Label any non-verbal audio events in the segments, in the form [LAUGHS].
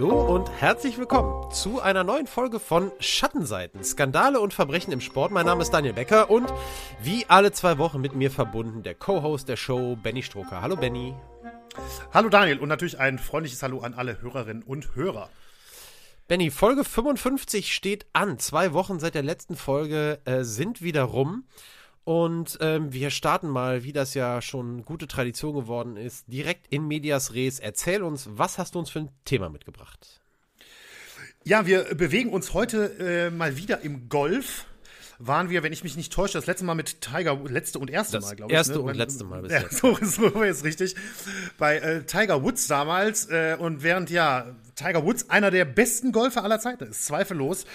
Hallo und herzlich willkommen zu einer neuen Folge von Schattenseiten, Skandale und Verbrechen im Sport. Mein Name ist Daniel Becker und wie alle zwei Wochen mit mir verbunden der Co-Host der Show, Benny Stroker. Hallo Benny. Hallo Daniel und natürlich ein freundliches Hallo an alle Hörerinnen und Hörer. Benny, Folge 55 steht an. Zwei Wochen seit der letzten Folge äh, sind wieder rum. Und ähm, wir starten mal, wie das ja schon gute Tradition geworden ist, direkt in Medias Res. Erzähl uns, was hast du uns für ein Thema mitgebracht? Ja, wir bewegen uns heute äh, mal wieder im Golf waren wir, wenn ich mich nicht täusche, das letzte Mal mit Tiger, letzte und erste das Mal, glaube ich. Erste ne? und letzte Mal bisher. Ja, [LAUGHS] so, so ist richtig. Bei äh, Tiger Woods damals äh, und während ja Tiger Woods einer der besten Golfer aller Zeiten ist, zweifellos,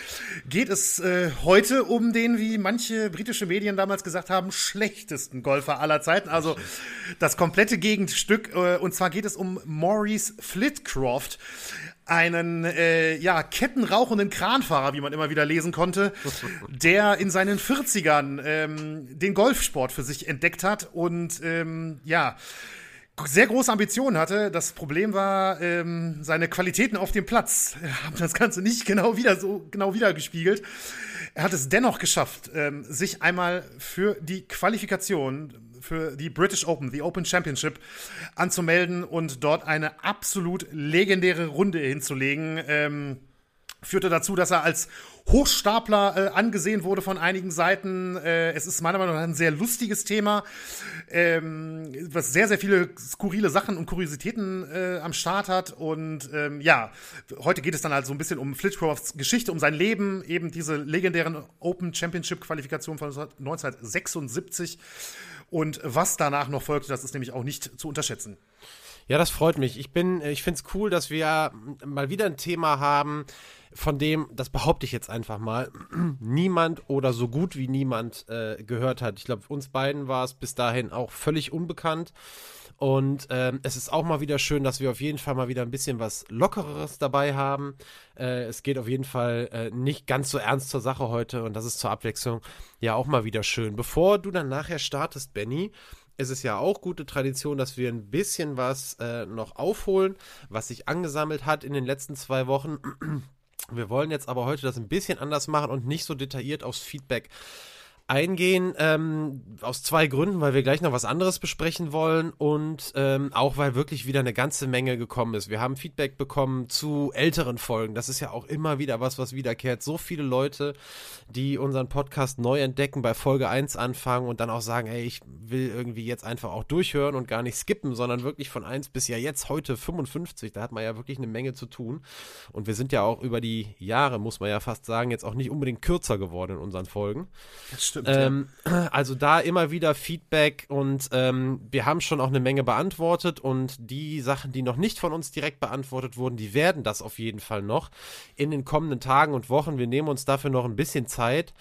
geht es äh, heute um den, wie manche britische Medien damals gesagt haben, schlechtesten Golfer aller Zeiten. Also das komplette Gegenstück. Äh, und zwar geht es um Maurice Flitcroft einen äh, ja, kettenrauchenden Kranfahrer, wie man immer wieder lesen konnte, [LAUGHS] der in seinen 40ern ähm, den Golfsport für sich entdeckt hat und ähm, ja, sehr große Ambitionen hatte. Das Problem war, ähm, seine Qualitäten auf dem Platz haben das Ganze nicht genau wieder so genau wiedergespiegelt. Er hat es dennoch geschafft, ähm, sich einmal für die Qualifikation für die British Open, die Open Championship, anzumelden und dort eine absolut legendäre Runde hinzulegen. Ähm, führte dazu, dass er als Hochstapler äh, angesehen wurde von einigen Seiten. Äh, es ist meiner Meinung nach ein sehr lustiges Thema, ähm, was sehr, sehr viele skurrile Sachen und Kuriositäten äh, am Start hat. Und ähm, ja, heute geht es dann halt so ein bisschen um Flitcrofts Geschichte, um sein Leben, eben diese legendären Open Championship Qualifikationen von 1976. Und was danach noch folgte, das ist nämlich auch nicht zu unterschätzen. Ja, das freut mich. Ich bin, ich finde es cool, dass wir mal wieder ein Thema haben, von dem, das behaupte ich jetzt einfach mal, [CLEARS THROAT] niemand oder so gut wie niemand äh, gehört hat. Ich glaube, uns beiden war es bis dahin auch völlig unbekannt. Und ähm, es ist auch mal wieder schön, dass wir auf jeden Fall mal wieder ein bisschen was Lockereres dabei haben. Äh, es geht auf jeden Fall äh, nicht ganz so ernst zur Sache heute und das ist zur Abwechslung ja auch mal wieder schön. Bevor du dann nachher startest, Benny, ist es ja auch gute Tradition, dass wir ein bisschen was äh, noch aufholen, was sich angesammelt hat in den letzten zwei Wochen. Wir wollen jetzt aber heute das ein bisschen anders machen und nicht so detailliert aufs Feedback eingehen, ähm, aus zwei Gründen, weil wir gleich noch was anderes besprechen wollen und ähm, auch weil wirklich wieder eine ganze Menge gekommen ist. Wir haben Feedback bekommen zu älteren Folgen. Das ist ja auch immer wieder was, was wiederkehrt. So viele Leute, die unseren Podcast neu entdecken, bei Folge 1 anfangen und dann auch sagen, hey, ich will irgendwie jetzt einfach auch durchhören und gar nicht skippen, sondern wirklich von 1 bis ja jetzt heute 55. Da hat man ja wirklich eine Menge zu tun. Und wir sind ja auch über die Jahre, muss man ja fast sagen, jetzt auch nicht unbedingt kürzer geworden in unseren Folgen. Das stimmt stimmt. Ähm, ja. [CLEARS THROAT] Also da immer wieder Feedback und ähm, wir haben schon auch eine Menge beantwortet und die Sachen, die noch nicht von uns direkt beantwortet wurden, die werden das auf jeden Fall noch in den kommenden Tagen und Wochen. Wir nehmen uns dafür noch ein bisschen Zeit.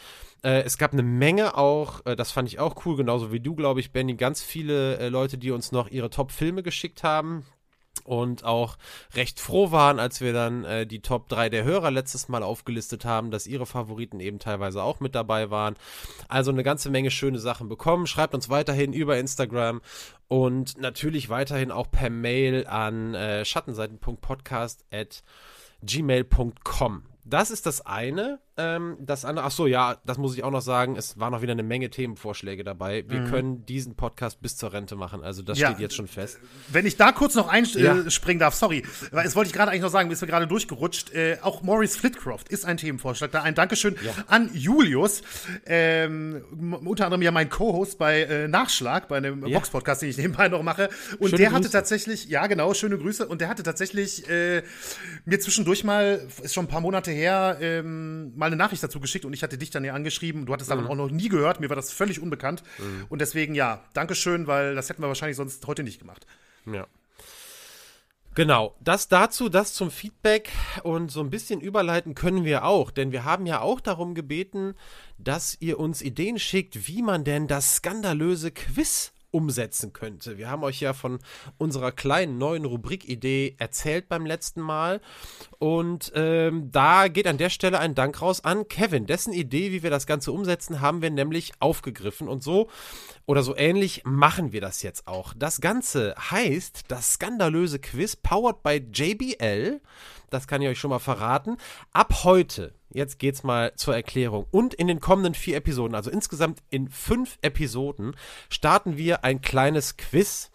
Äh, es gab eine Menge auch, äh, das fand ich auch cool, genauso wie du, glaube ich, Benny, ganz viele äh, Leute, die uns noch ihre Top-Filme geschickt haben und auch recht froh waren, als wir dann äh, die Top 3 der Hörer letztes Mal aufgelistet haben, dass ihre Favoriten eben teilweise auch mit dabei waren. Also eine ganze Menge schöne Sachen bekommen. Schreibt uns weiterhin über Instagram und natürlich weiterhin auch per Mail an äh, schattenseiten.podcast at gmail.com. Das ist das eine. Ähm, das andere, ach so, ja, das muss ich auch noch sagen. Es waren noch wieder eine Menge Themenvorschläge dabei. Wir mhm. können diesen Podcast bis zur Rente machen. Also das ja, steht jetzt schon fest. Wenn ich da kurz noch einspringen ja. darf, sorry, weil es wollte ich gerade eigentlich noch sagen, ist mir gerade durchgerutscht. Äh, auch Maurice Flitcroft ist ein Themenvorschlag. Da ein Dankeschön ja. an Julius, ähm, unter anderem ja mein Co-Host bei äh, Nachschlag, bei einem ja. Box-Podcast, den ich nebenbei noch mache. Und schöne der hatte Grüße. tatsächlich, ja genau, schöne Grüße. Und der hatte tatsächlich äh, mir zwischendurch mal, ist schon ein paar Monate her, ähm, mal eine Nachricht dazu geschickt und ich hatte dich dann ja angeschrieben. Du hattest mhm. davon auch noch nie gehört. Mir war das völlig unbekannt. Mhm. Und deswegen, ja, Dankeschön, weil das hätten wir wahrscheinlich sonst heute nicht gemacht. Ja. Genau, das dazu, das zum Feedback und so ein bisschen überleiten können wir auch, denn wir haben ja auch darum gebeten, dass ihr uns Ideen schickt, wie man denn das skandalöse Quiz umsetzen könnte. Wir haben euch ja von unserer kleinen neuen Rubrikidee erzählt beim letzten Mal. Und ähm, da geht an der Stelle ein Dank raus an Kevin. Dessen Idee, wie wir das Ganze umsetzen, haben wir nämlich aufgegriffen. Und so oder so ähnlich machen wir das jetzt auch. Das Ganze heißt das skandalöse Quiz powered by JBL. Das kann ich euch schon mal verraten. Ab heute Jetzt geht's mal zur Erklärung. Und in den kommenden vier Episoden, also insgesamt in fünf Episoden, starten wir ein kleines Quiz,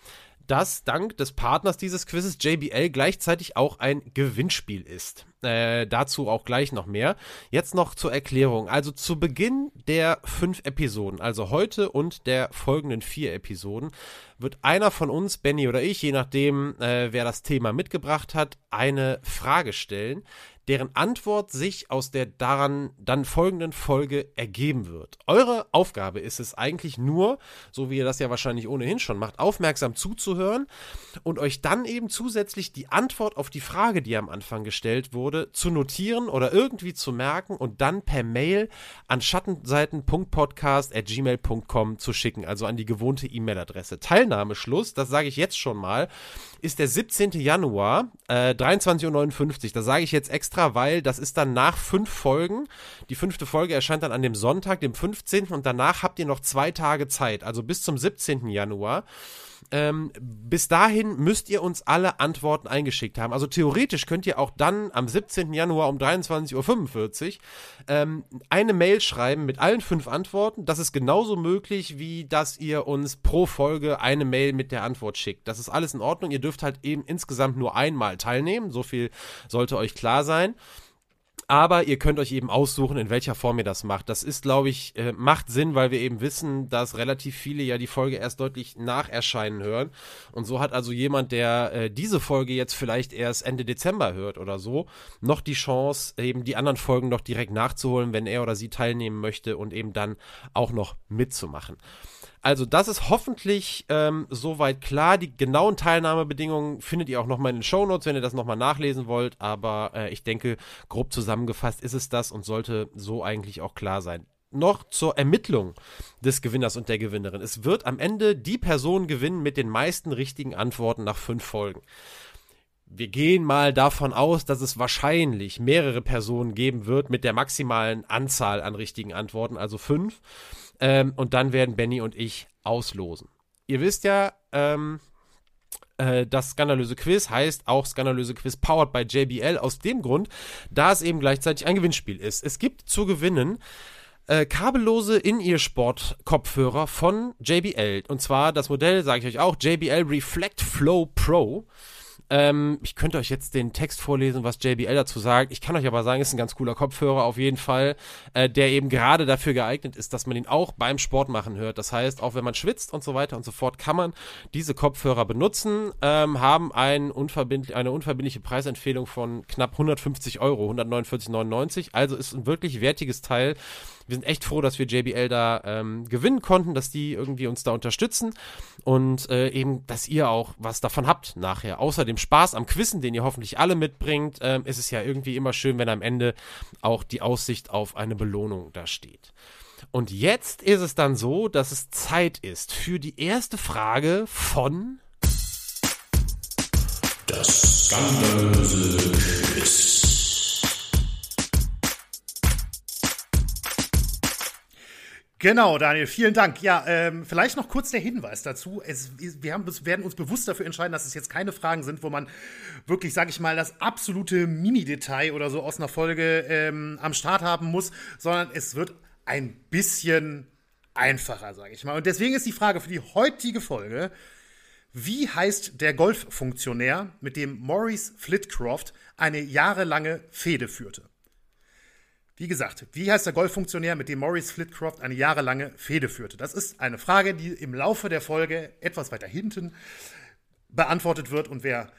das dank des Partners dieses Quizzes JBL gleichzeitig auch ein Gewinnspiel ist. Äh, dazu auch gleich noch mehr. Jetzt noch zur Erklärung. Also zu Beginn der fünf Episoden, also heute und der folgenden vier Episoden, wird einer von uns, Benny oder ich, je nachdem, äh, wer das Thema mitgebracht hat, eine Frage stellen, deren Antwort sich aus der daran dann folgenden Folge ergeben wird. Eure Aufgabe ist es eigentlich nur, so wie ihr das ja wahrscheinlich ohnehin schon macht, aufmerksam zuzuhören und euch dann eben zusätzlich die Antwort auf die Frage, die am Anfang gestellt wurde, zu notieren oder irgendwie zu merken und dann per Mail an schattenseiten.podcast.gmail.com zu schicken, also an die gewohnte E-Mail-Adresse. Teilnahmeschluss, das sage ich jetzt schon mal, ist der 17. Januar, äh, 23.59 Uhr. Da sage ich jetzt extra, weil das ist dann nach fünf Folgen. Die fünfte Folge erscheint dann an dem Sonntag, dem 15. und danach habt ihr noch zwei Tage Zeit, also bis zum 17. Januar. Ähm, bis dahin müsst ihr uns alle Antworten eingeschickt haben. Also theoretisch könnt ihr auch dann am 17. Januar um 23.45 Uhr ähm, eine Mail schreiben mit allen fünf Antworten. Das ist genauso möglich, wie dass ihr uns pro Folge eine Mail mit der Antwort schickt. Das ist alles in Ordnung. Ihr dürft halt eben insgesamt nur einmal teilnehmen. So viel sollte euch klar sein. Aber ihr könnt euch eben aussuchen, in welcher Form ihr das macht. Das ist, glaube ich, äh, macht Sinn, weil wir eben wissen, dass relativ viele ja die Folge erst deutlich nach Erscheinen hören. Und so hat also jemand, der äh, diese Folge jetzt vielleicht erst Ende Dezember hört oder so, noch die Chance, eben die anderen Folgen noch direkt nachzuholen, wenn er oder sie teilnehmen möchte und eben dann auch noch mitzumachen. Also das ist hoffentlich ähm, soweit klar. Die genauen Teilnahmebedingungen findet ihr auch nochmal in den Shownotes, wenn ihr das nochmal nachlesen wollt. Aber äh, ich denke, grob zusammengefasst ist es das und sollte so eigentlich auch klar sein. Noch zur Ermittlung des Gewinners und der Gewinnerin. Es wird am Ende die Person gewinnen mit den meisten richtigen Antworten nach fünf Folgen. Wir gehen mal davon aus, dass es wahrscheinlich mehrere Personen geben wird mit der maximalen Anzahl an richtigen Antworten, also fünf. Ähm, und dann werden Benny und ich auslosen. Ihr wisst ja, ähm, äh, das skandalöse Quiz heißt auch skandalöse Quiz powered by JBL aus dem Grund, da es eben gleichzeitig ein Gewinnspiel ist. Es gibt zu gewinnen äh, kabellose In-Ear-Sport-Kopfhörer von JBL. Und zwar das Modell, sage ich euch auch, JBL Reflect Flow Pro. Ähm, ich könnte euch jetzt den Text vorlesen, was JBL dazu sagt. Ich kann euch aber sagen, ist ein ganz cooler Kopfhörer auf jeden Fall, äh, der eben gerade dafür geeignet ist, dass man ihn auch beim Sport machen hört. Das heißt, auch wenn man schwitzt und so weiter und so fort, kann man diese Kopfhörer benutzen, ähm, haben ein unverbindlich, eine unverbindliche Preisempfehlung von knapp 150 Euro, 149,99. Also ist ein wirklich wertiges Teil wir sind echt froh, dass wir JBL da ähm, gewinnen konnten, dass die irgendwie uns da unterstützen und äh, eben, dass ihr auch was davon habt nachher. Außer dem Spaß am Quizzen, den ihr hoffentlich alle mitbringt, ähm, ist es ja irgendwie immer schön, wenn am Ende auch die Aussicht auf eine Belohnung da steht. Und jetzt ist es dann so, dass es Zeit ist für die erste Frage von das skandalöse Quiz. Genau, Daniel, vielen Dank. Ja, ähm, vielleicht noch kurz der Hinweis dazu. Es, wir haben, werden uns bewusst dafür entscheiden, dass es jetzt keine Fragen sind, wo man wirklich, sag ich mal, das absolute Mini-Detail oder so aus einer Folge ähm, am Start haben muss, sondern es wird ein bisschen einfacher, sage ich mal. Und deswegen ist die Frage für die heutige Folge, wie heißt der Golffunktionär, mit dem Maurice Flitcroft eine jahrelange Fehde führte? Wie gesagt, wie heißt der Golffunktionär, mit dem Maurice Flitcroft eine jahrelange Fehde führte? Das ist eine Frage, die im Laufe der Folge etwas weiter hinten beantwortet wird und wer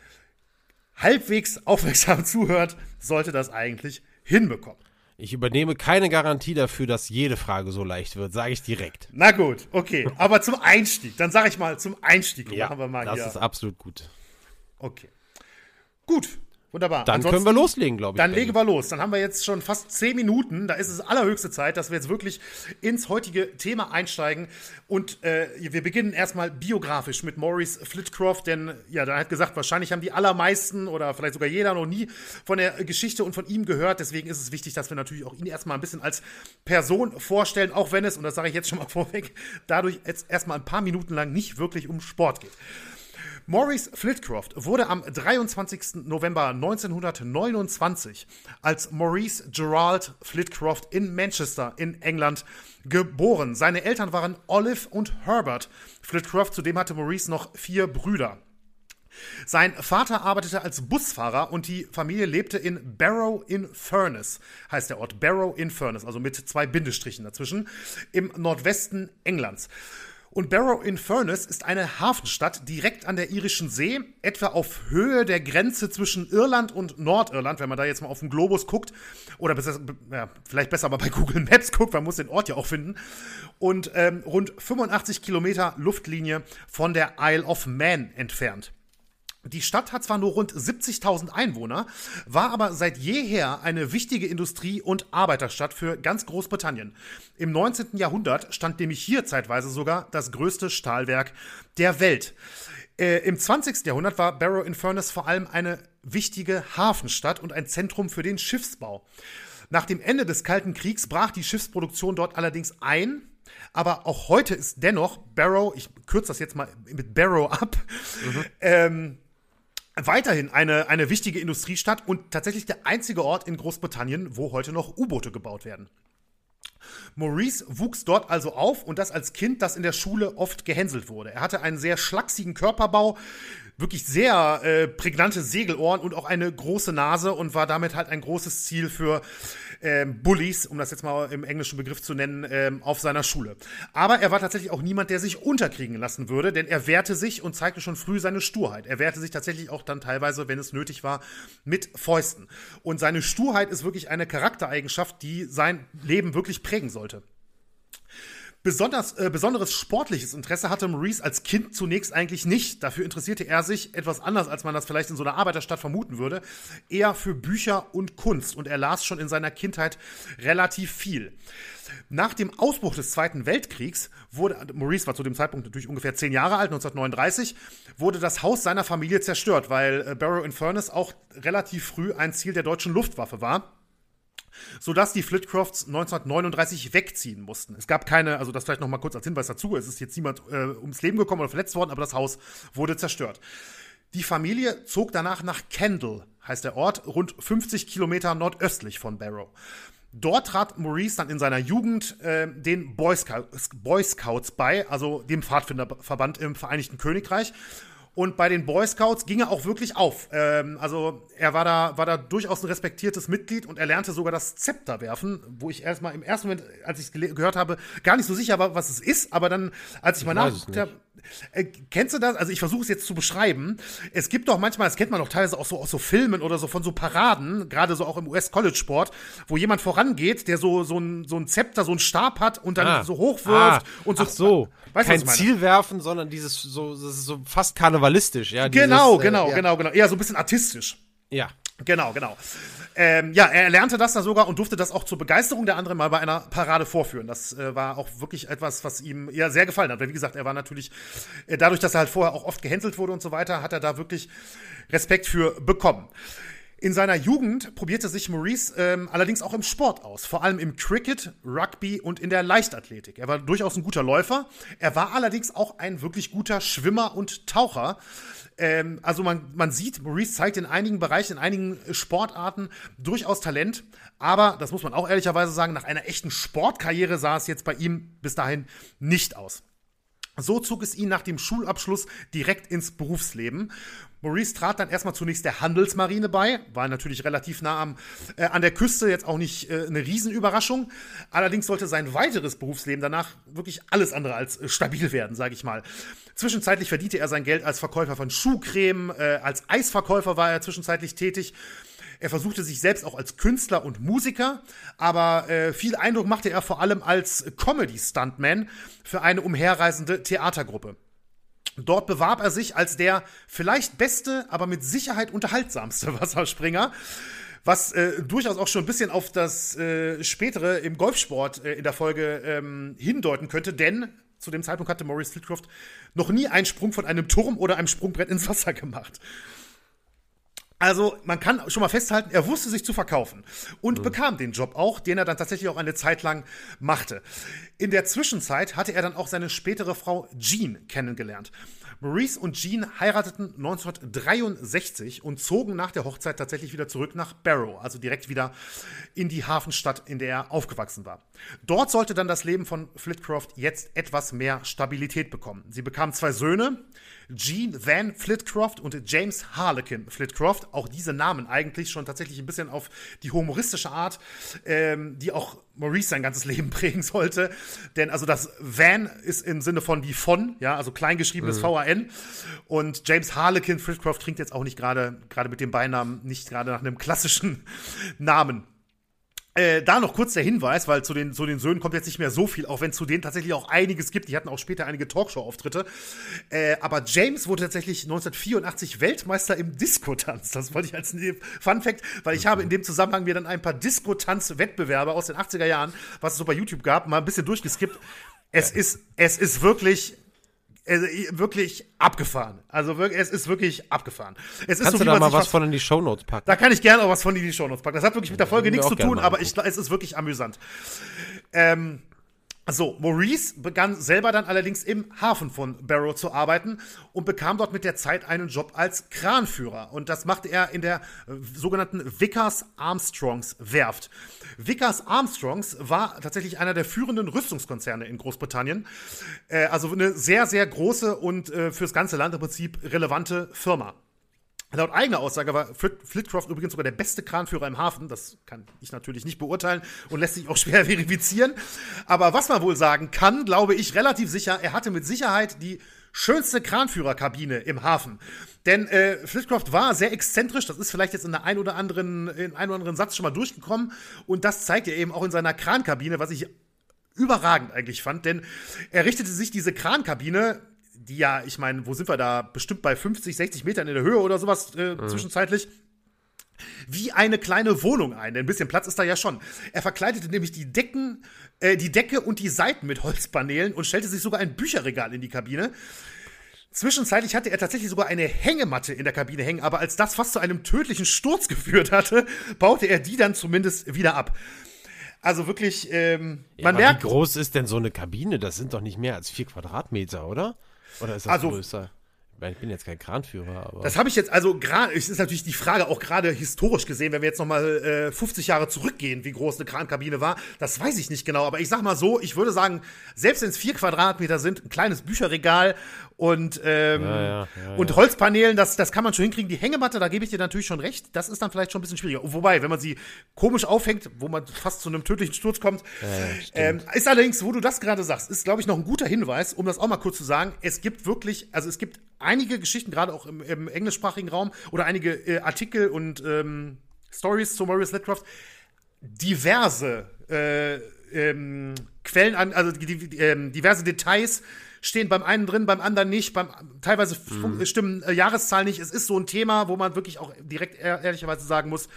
halbwegs aufmerksam [LAUGHS] zuhört, sollte das eigentlich hinbekommen. Ich übernehme keine Garantie dafür, dass jede Frage so leicht wird, sage ich direkt. Na gut, okay. Aber zum Einstieg, dann sage ich mal zum Einstieg. Ja, machen wir mal das hier. ist absolut gut. Okay. Gut, Wunderbar. Dann Ansonsten- können wir loslegen, glaube ich. Dann legen wir los. Dann haben wir jetzt schon fast zehn Minuten. Da ist es allerhöchste Zeit, dass wir jetzt wirklich ins heutige Thema einsteigen. Und äh, wir beginnen erstmal biografisch mit Maurice Flitcroft, denn ja, da hat gesagt, wahrscheinlich haben die allermeisten oder vielleicht sogar jeder noch nie von der Geschichte und von ihm gehört. Deswegen ist es wichtig, dass wir natürlich auch ihn erstmal ein bisschen als Person vorstellen, auch wenn es, und das sage ich jetzt schon mal [LAUGHS] vorweg, dadurch jetzt erstmal ein paar Minuten lang nicht wirklich um Sport geht. Maurice Flitcroft wurde am 23. November 1929 als Maurice Gerald Flitcroft in Manchester in England geboren. Seine Eltern waren Olive und Herbert Flitcroft, zudem hatte Maurice noch vier Brüder. Sein Vater arbeitete als Busfahrer und die Familie lebte in Barrow in Furness, heißt der Ort Barrow in Furness, also mit zwei Bindestrichen dazwischen, im Nordwesten Englands. Und Barrow in Furness ist eine Hafenstadt direkt an der irischen See, etwa auf Höhe der Grenze zwischen Irland und Nordirland, wenn man da jetzt mal auf den Globus guckt, oder besser, ja, vielleicht besser mal bei Google Maps [LAUGHS] guckt, man muss den Ort ja auch finden, und ähm, rund 85 Kilometer Luftlinie von der Isle of Man entfernt. Die Stadt hat zwar nur rund 70.000 Einwohner, war aber seit jeher eine wichtige Industrie- und Arbeiterstadt für ganz Großbritannien. Im 19. Jahrhundert stand nämlich hier zeitweise sogar das größte Stahlwerk der Welt. Äh, Im 20. Jahrhundert war Barrow in Furness vor allem eine wichtige Hafenstadt und ein Zentrum für den Schiffsbau. Nach dem Ende des Kalten Kriegs brach die Schiffsproduktion dort allerdings ein. Aber auch heute ist dennoch Barrow, ich kürze das jetzt mal mit Barrow ab, ähm, weiterhin eine, eine wichtige Industriestadt und tatsächlich der einzige Ort in Großbritannien, wo heute noch U-Boote gebaut werden. Maurice wuchs dort also auf und das als Kind, das in der Schule oft gehänselt wurde. Er hatte einen sehr schlachsigen Körperbau, wirklich sehr äh, prägnante Segelohren und auch eine große Nase und war damit halt ein großes Ziel für ähm, Bullies, um das jetzt mal im englischen Begriff zu nennen, ähm, auf seiner Schule. Aber er war tatsächlich auch niemand, der sich unterkriegen lassen würde, denn er wehrte sich und zeigte schon früh seine Sturheit. Er wehrte sich tatsächlich auch dann teilweise, wenn es nötig war, mit Fäusten. Und seine Sturheit ist wirklich eine Charaktereigenschaft, die sein Leben wirklich prägen sollte. Besonders, äh, besonderes sportliches Interesse hatte Maurice als Kind zunächst eigentlich nicht. Dafür interessierte er sich etwas anders, als man das vielleicht in so einer Arbeiterstadt vermuten würde, eher für Bücher und Kunst. Und er las schon in seiner Kindheit relativ viel. Nach dem Ausbruch des Zweiten Weltkriegs wurde, Maurice war zu dem Zeitpunkt natürlich ungefähr zehn Jahre alt, 1939, wurde das Haus seiner Familie zerstört, weil äh, Barrow in Furness auch relativ früh ein Ziel der deutschen Luftwaffe war sodass die Flitcrofts 1939 wegziehen mussten. Es gab keine, also das vielleicht noch mal kurz als Hinweis dazu, es ist jetzt niemand äh, ums Leben gekommen oder verletzt worden, aber das Haus wurde zerstört. Die Familie zog danach nach Kendall, heißt der Ort, rund 50 Kilometer nordöstlich von Barrow. Dort trat Maurice dann in seiner Jugend äh, den Boy Scouts, Boy Scouts bei, also dem Pfadfinderverband im Vereinigten Königreich. Und bei den Boy Scouts ging er auch wirklich auf. Ähm, also er war da, war da durchaus ein respektiertes Mitglied und er lernte sogar das Zepter werfen, wo ich erstmal im ersten Moment, als ich es gehört habe, gar nicht so sicher war, was es ist. Aber dann, als ich, mal weiß es nachgeguckt habe, äh, kennst du das? Also ich versuche es jetzt zu beschreiben. Es gibt doch manchmal, das kennt man doch teilweise auch so aus so Filmen oder so von so Paraden, gerade so auch im US-College-Sport, wo jemand vorangeht, der so, so, ein, so ein Zepter, so einen Stab hat und dann Ah. so hochwirft Ah, und so. Ach so. Weißt Kein? Ziel werfen, sondern dieses so, das ist so fast karnevalistisch, ja. Genau, dieses, äh, genau, ja. genau, genau. Eher so ein bisschen artistisch. Ja. Genau, genau. Ähm, ja, er lernte das da sogar und durfte das auch zur Begeisterung der anderen mal bei einer Parade vorführen. Das äh, war auch wirklich etwas, was ihm ja sehr gefallen hat. Weil, wie gesagt, er war natürlich, äh, dadurch, dass er halt vorher auch oft gehänselt wurde und so weiter, hat er da wirklich Respekt für bekommen. In seiner Jugend probierte sich Maurice ähm, allerdings auch im Sport aus, vor allem im Cricket, Rugby und in der Leichtathletik. Er war durchaus ein guter Läufer. Er war allerdings auch ein wirklich guter Schwimmer und Taucher. Ähm, also man, man sieht, Maurice zeigt in einigen Bereichen, in einigen Sportarten durchaus Talent. Aber, das muss man auch ehrlicherweise sagen, nach einer echten Sportkarriere sah es jetzt bei ihm bis dahin nicht aus. So zog es ihn nach dem Schulabschluss direkt ins Berufsleben. Maurice trat dann erstmal zunächst der Handelsmarine bei, war natürlich relativ nah am, äh, an der Küste, jetzt auch nicht äh, eine Riesenüberraschung. Allerdings sollte sein weiteres Berufsleben danach wirklich alles andere als äh, stabil werden, sage ich mal. Zwischenzeitlich verdiente er sein Geld als Verkäufer von Schuhcreme, äh, als Eisverkäufer war er zwischenzeitlich tätig. Er versuchte sich selbst auch als Künstler und Musiker, aber äh, viel Eindruck machte er vor allem als Comedy-Stuntman für eine umherreisende Theatergruppe. Dort bewarb er sich als der vielleicht beste, aber mit Sicherheit unterhaltsamste [LAUGHS] Wasserspringer was äh, durchaus auch schon ein bisschen auf das äh, spätere im Golfsport äh, in der Folge ähm, hindeuten könnte, denn zu dem Zeitpunkt hatte Maurice Flitcroft noch nie einen Sprung von einem Turm oder einem Sprungbrett ins Wasser gemacht. Also man kann schon mal festhalten, er wusste sich zu verkaufen und mhm. bekam den Job auch, den er dann tatsächlich auch eine Zeit lang machte. In der Zwischenzeit hatte er dann auch seine spätere Frau Jean kennengelernt. Maurice und Jean heirateten 1963 und zogen nach der Hochzeit tatsächlich wieder zurück nach Barrow, also direkt wieder in die Hafenstadt, in der er aufgewachsen war. Dort sollte dann das Leben von Flitcroft jetzt etwas mehr Stabilität bekommen. Sie bekamen zwei Söhne, Gene Van Flitcroft und James Harlequin Flitcroft. Auch diese Namen eigentlich schon tatsächlich ein bisschen auf die humoristische Art, ähm, die auch Maurice sein ganzes [LAUGHS] Leben prägen sollte. Denn also das Van ist im Sinne von wie von, ja, also kleingeschriebenes mhm. VAN. Und James Harlequin Flitcroft klingt jetzt auch nicht gerade, gerade mit dem Beinamen, nicht gerade nach einem klassischen [LAUGHS] Namen. Äh, da noch kurz der Hinweis, weil zu den, zu den Söhnen kommt jetzt nicht mehr so viel, auch wenn zu denen tatsächlich auch einiges gibt. Die hatten auch später einige Talkshow-Auftritte. Äh, aber James wurde tatsächlich 1984 Weltmeister im Disco-Tanz. Das wollte ich als Fun-Fact, weil ich mhm. habe in dem Zusammenhang mir dann ein paar Disco-Tanz-Wettbewerbe aus den 80er Jahren, was es so bei YouTube gab, mal ein bisschen durchgeskippt. Es ist, es ist wirklich also, wirklich abgefahren. Also wirklich, es ist wirklich abgefahren. Es ist Kannst so, du da mal was von in die Shownotes packen? Da kann ich gerne auch was von in die Shownotes packen. Das hat wirklich mit der Folge nichts zu tun, aber ich, es ist wirklich amüsant. Ähm, so, Maurice begann selber dann allerdings im Hafen von Barrow zu arbeiten und bekam dort mit der Zeit einen Job als Kranführer. Und das machte er in der äh, sogenannten Vickers Armstrongs Werft. Vickers Armstrongs war tatsächlich einer der führenden Rüstungskonzerne in Großbritannien. Äh, also eine sehr, sehr große und äh, fürs ganze Land im Prinzip relevante Firma. Laut eigener Aussage war Flitcroft übrigens sogar der beste Kranführer im Hafen. Das kann ich natürlich nicht beurteilen und lässt sich auch [LAUGHS] schwer verifizieren. Aber was man wohl sagen kann, glaube ich relativ sicher, er hatte mit Sicherheit die schönste Kranführerkabine im Hafen. Denn äh, Flitcroft war sehr exzentrisch, das ist vielleicht jetzt in der ein oder anderen, in einem oder anderen Satz schon mal durchgekommen. Und das zeigt er eben auch in seiner Krankabine, was ich überragend eigentlich fand, denn er richtete sich diese Krankabine die ja, ich meine, wo sind wir da? Bestimmt bei 50, 60 Metern in der Höhe oder sowas äh, mhm. zwischenzeitlich wie eine kleine Wohnung ein. Denn ein bisschen Platz ist da ja schon. Er verkleidete nämlich die Decken, äh, die Decke und die Seiten mit Holzpaneelen und stellte sich sogar ein Bücherregal in die Kabine. Zwischenzeitlich hatte er tatsächlich sogar eine Hängematte in der Kabine hängen, aber als das fast zu einem tödlichen Sturz [LAUGHS] geführt hatte, baute er die dann zumindest wieder ab. Also wirklich, ähm, man ja, merkt. Wie groß ist denn so eine Kabine? Das sind doch nicht mehr als vier Quadratmeter, oder? Oder ist das also, größer? Ich bin jetzt kein Kranführer, aber. Das habe ich jetzt, also gerade, es ist natürlich die Frage, auch gerade historisch gesehen, wenn wir jetzt nochmal äh, 50 Jahre zurückgehen, wie groß eine Krankabine war, das weiß ich nicht genau. Aber ich sag mal so, ich würde sagen, selbst wenn es vier Quadratmeter sind, ein kleines Bücherregal und, ähm, ja, ja, ja, und Holzpaneelen, das, das kann man schon hinkriegen. Die Hängematte, da gebe ich dir natürlich schon recht, das ist dann vielleicht schon ein bisschen schwieriger. Wobei, wenn man sie komisch aufhängt, wo man fast zu einem tödlichen Sturz kommt, ähm, ist allerdings, wo du das gerade sagst, ist, glaube ich, noch ein guter Hinweis, um das auch mal kurz zu sagen. Es gibt wirklich, also es gibt einige Geschichten, gerade auch im, im, englischsprachigen Raum, oder einige äh, Artikel und ähm, Stories zu Maurice Letcroft, diverse äh, ähm, Quellen an, also die, die, ähm, diverse Details stehen beim einen drin, beim anderen nicht, beim teilweise mhm. stimmen äh, Jahreszahlen nicht. Es ist so ein Thema, wo man wirklich auch direkt ehrlicherweise sagen muss,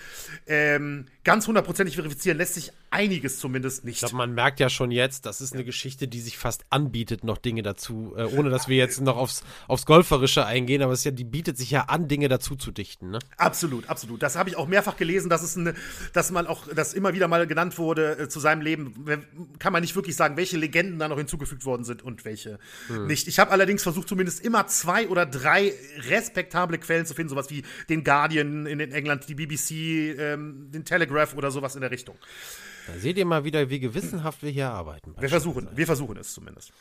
ähm, ganz hundertprozentig verifizieren lässt sich einiges zumindest nicht. Ich glaube, man merkt ja schon jetzt, das ist eine Geschichte, die sich fast anbietet, noch Dinge dazu, äh, ohne dass wir jetzt noch aufs, aufs Golferische eingehen, aber es ja, die bietet sich ja an, Dinge dazu zu dichten. Ne? Absolut, absolut. Das habe ich auch mehrfach gelesen, dass es eine, dass man auch, dass immer wieder mal genannt wurde äh, zu seinem Leben, kann man nicht wirklich sagen, welche Legenden da noch hinzugefügt worden sind und welche hm. nicht. Ich habe allerdings versucht, zumindest immer zwei oder drei respektable Quellen zu finden, sowas wie den Guardian in England, die BBC, ähm, den Telegram Telegraph oder sowas in der Richtung. Da seht ihr mal wieder, wie gewissenhaft wir hier arbeiten. Wir versuchen, wir versuchen es zumindest.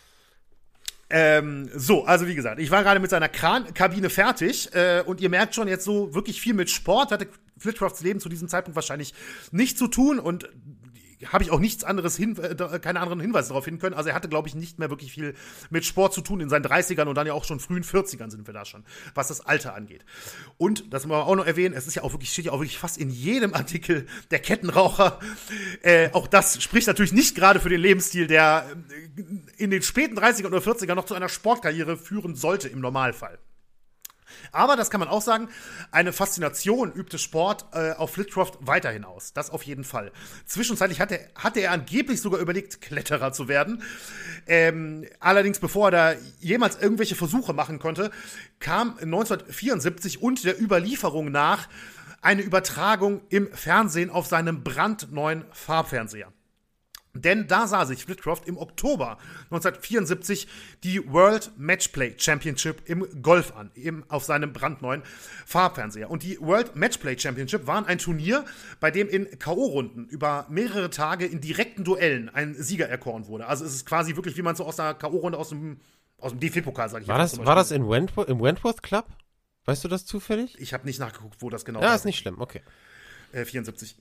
Ähm, so, also wie gesagt, ich war gerade mit seiner Krankabine fertig äh, und ihr merkt schon jetzt so wirklich viel mit Sport hatte Flitcrofts Leben zu diesem Zeitpunkt wahrscheinlich nicht zu tun und habe ich auch nichts anderes hin, äh, keine anderen Hinweise darauf hin können. Also er hatte, glaube ich, nicht mehr wirklich viel mit Sport zu tun in seinen 30ern und dann ja auch schon frühen 40ern sind wir da schon, was das Alter angeht. Und, das muss man auch noch erwähnen, es ist ja auch wirklich, steht ja auch wirklich fast in jedem Artikel der Kettenraucher. Äh, auch das spricht natürlich nicht gerade für den Lebensstil, der äh, in den späten 30ern oder 40ern noch zu einer Sportkarriere führen sollte im Normalfall. Aber das kann man auch sagen, eine Faszination übte Sport äh, auf Flitcroft weiterhin aus. Das auf jeden Fall. Zwischenzeitlich hatte, hatte er angeblich sogar überlegt, Kletterer zu werden. Ähm, allerdings, bevor er da jemals irgendwelche Versuche machen konnte, kam 1974 und der Überlieferung nach eine Übertragung im Fernsehen auf seinem brandneuen Farbfernseher. Denn da sah sich Flitcroft im Oktober 1974 die World Matchplay Championship im Golf an, eben auf seinem brandneuen Farbfernseher. Und die World Matchplay Championship waren ein Turnier, bei dem in K.O.-Runden über mehrere Tage in direkten Duellen ein Sieger erkoren wurde. Also es ist quasi wirklich, wie man so aus einer K.O.-Runde aus dem, aus dem DFB-Pokal, sag ich War das, war das in Wentworth, im Wentworth Club? Weißt du das zufällig? Ich habe nicht nachgeguckt, wo das genau ja, war. Ja, ist nicht schlimm, okay. Äh, 74.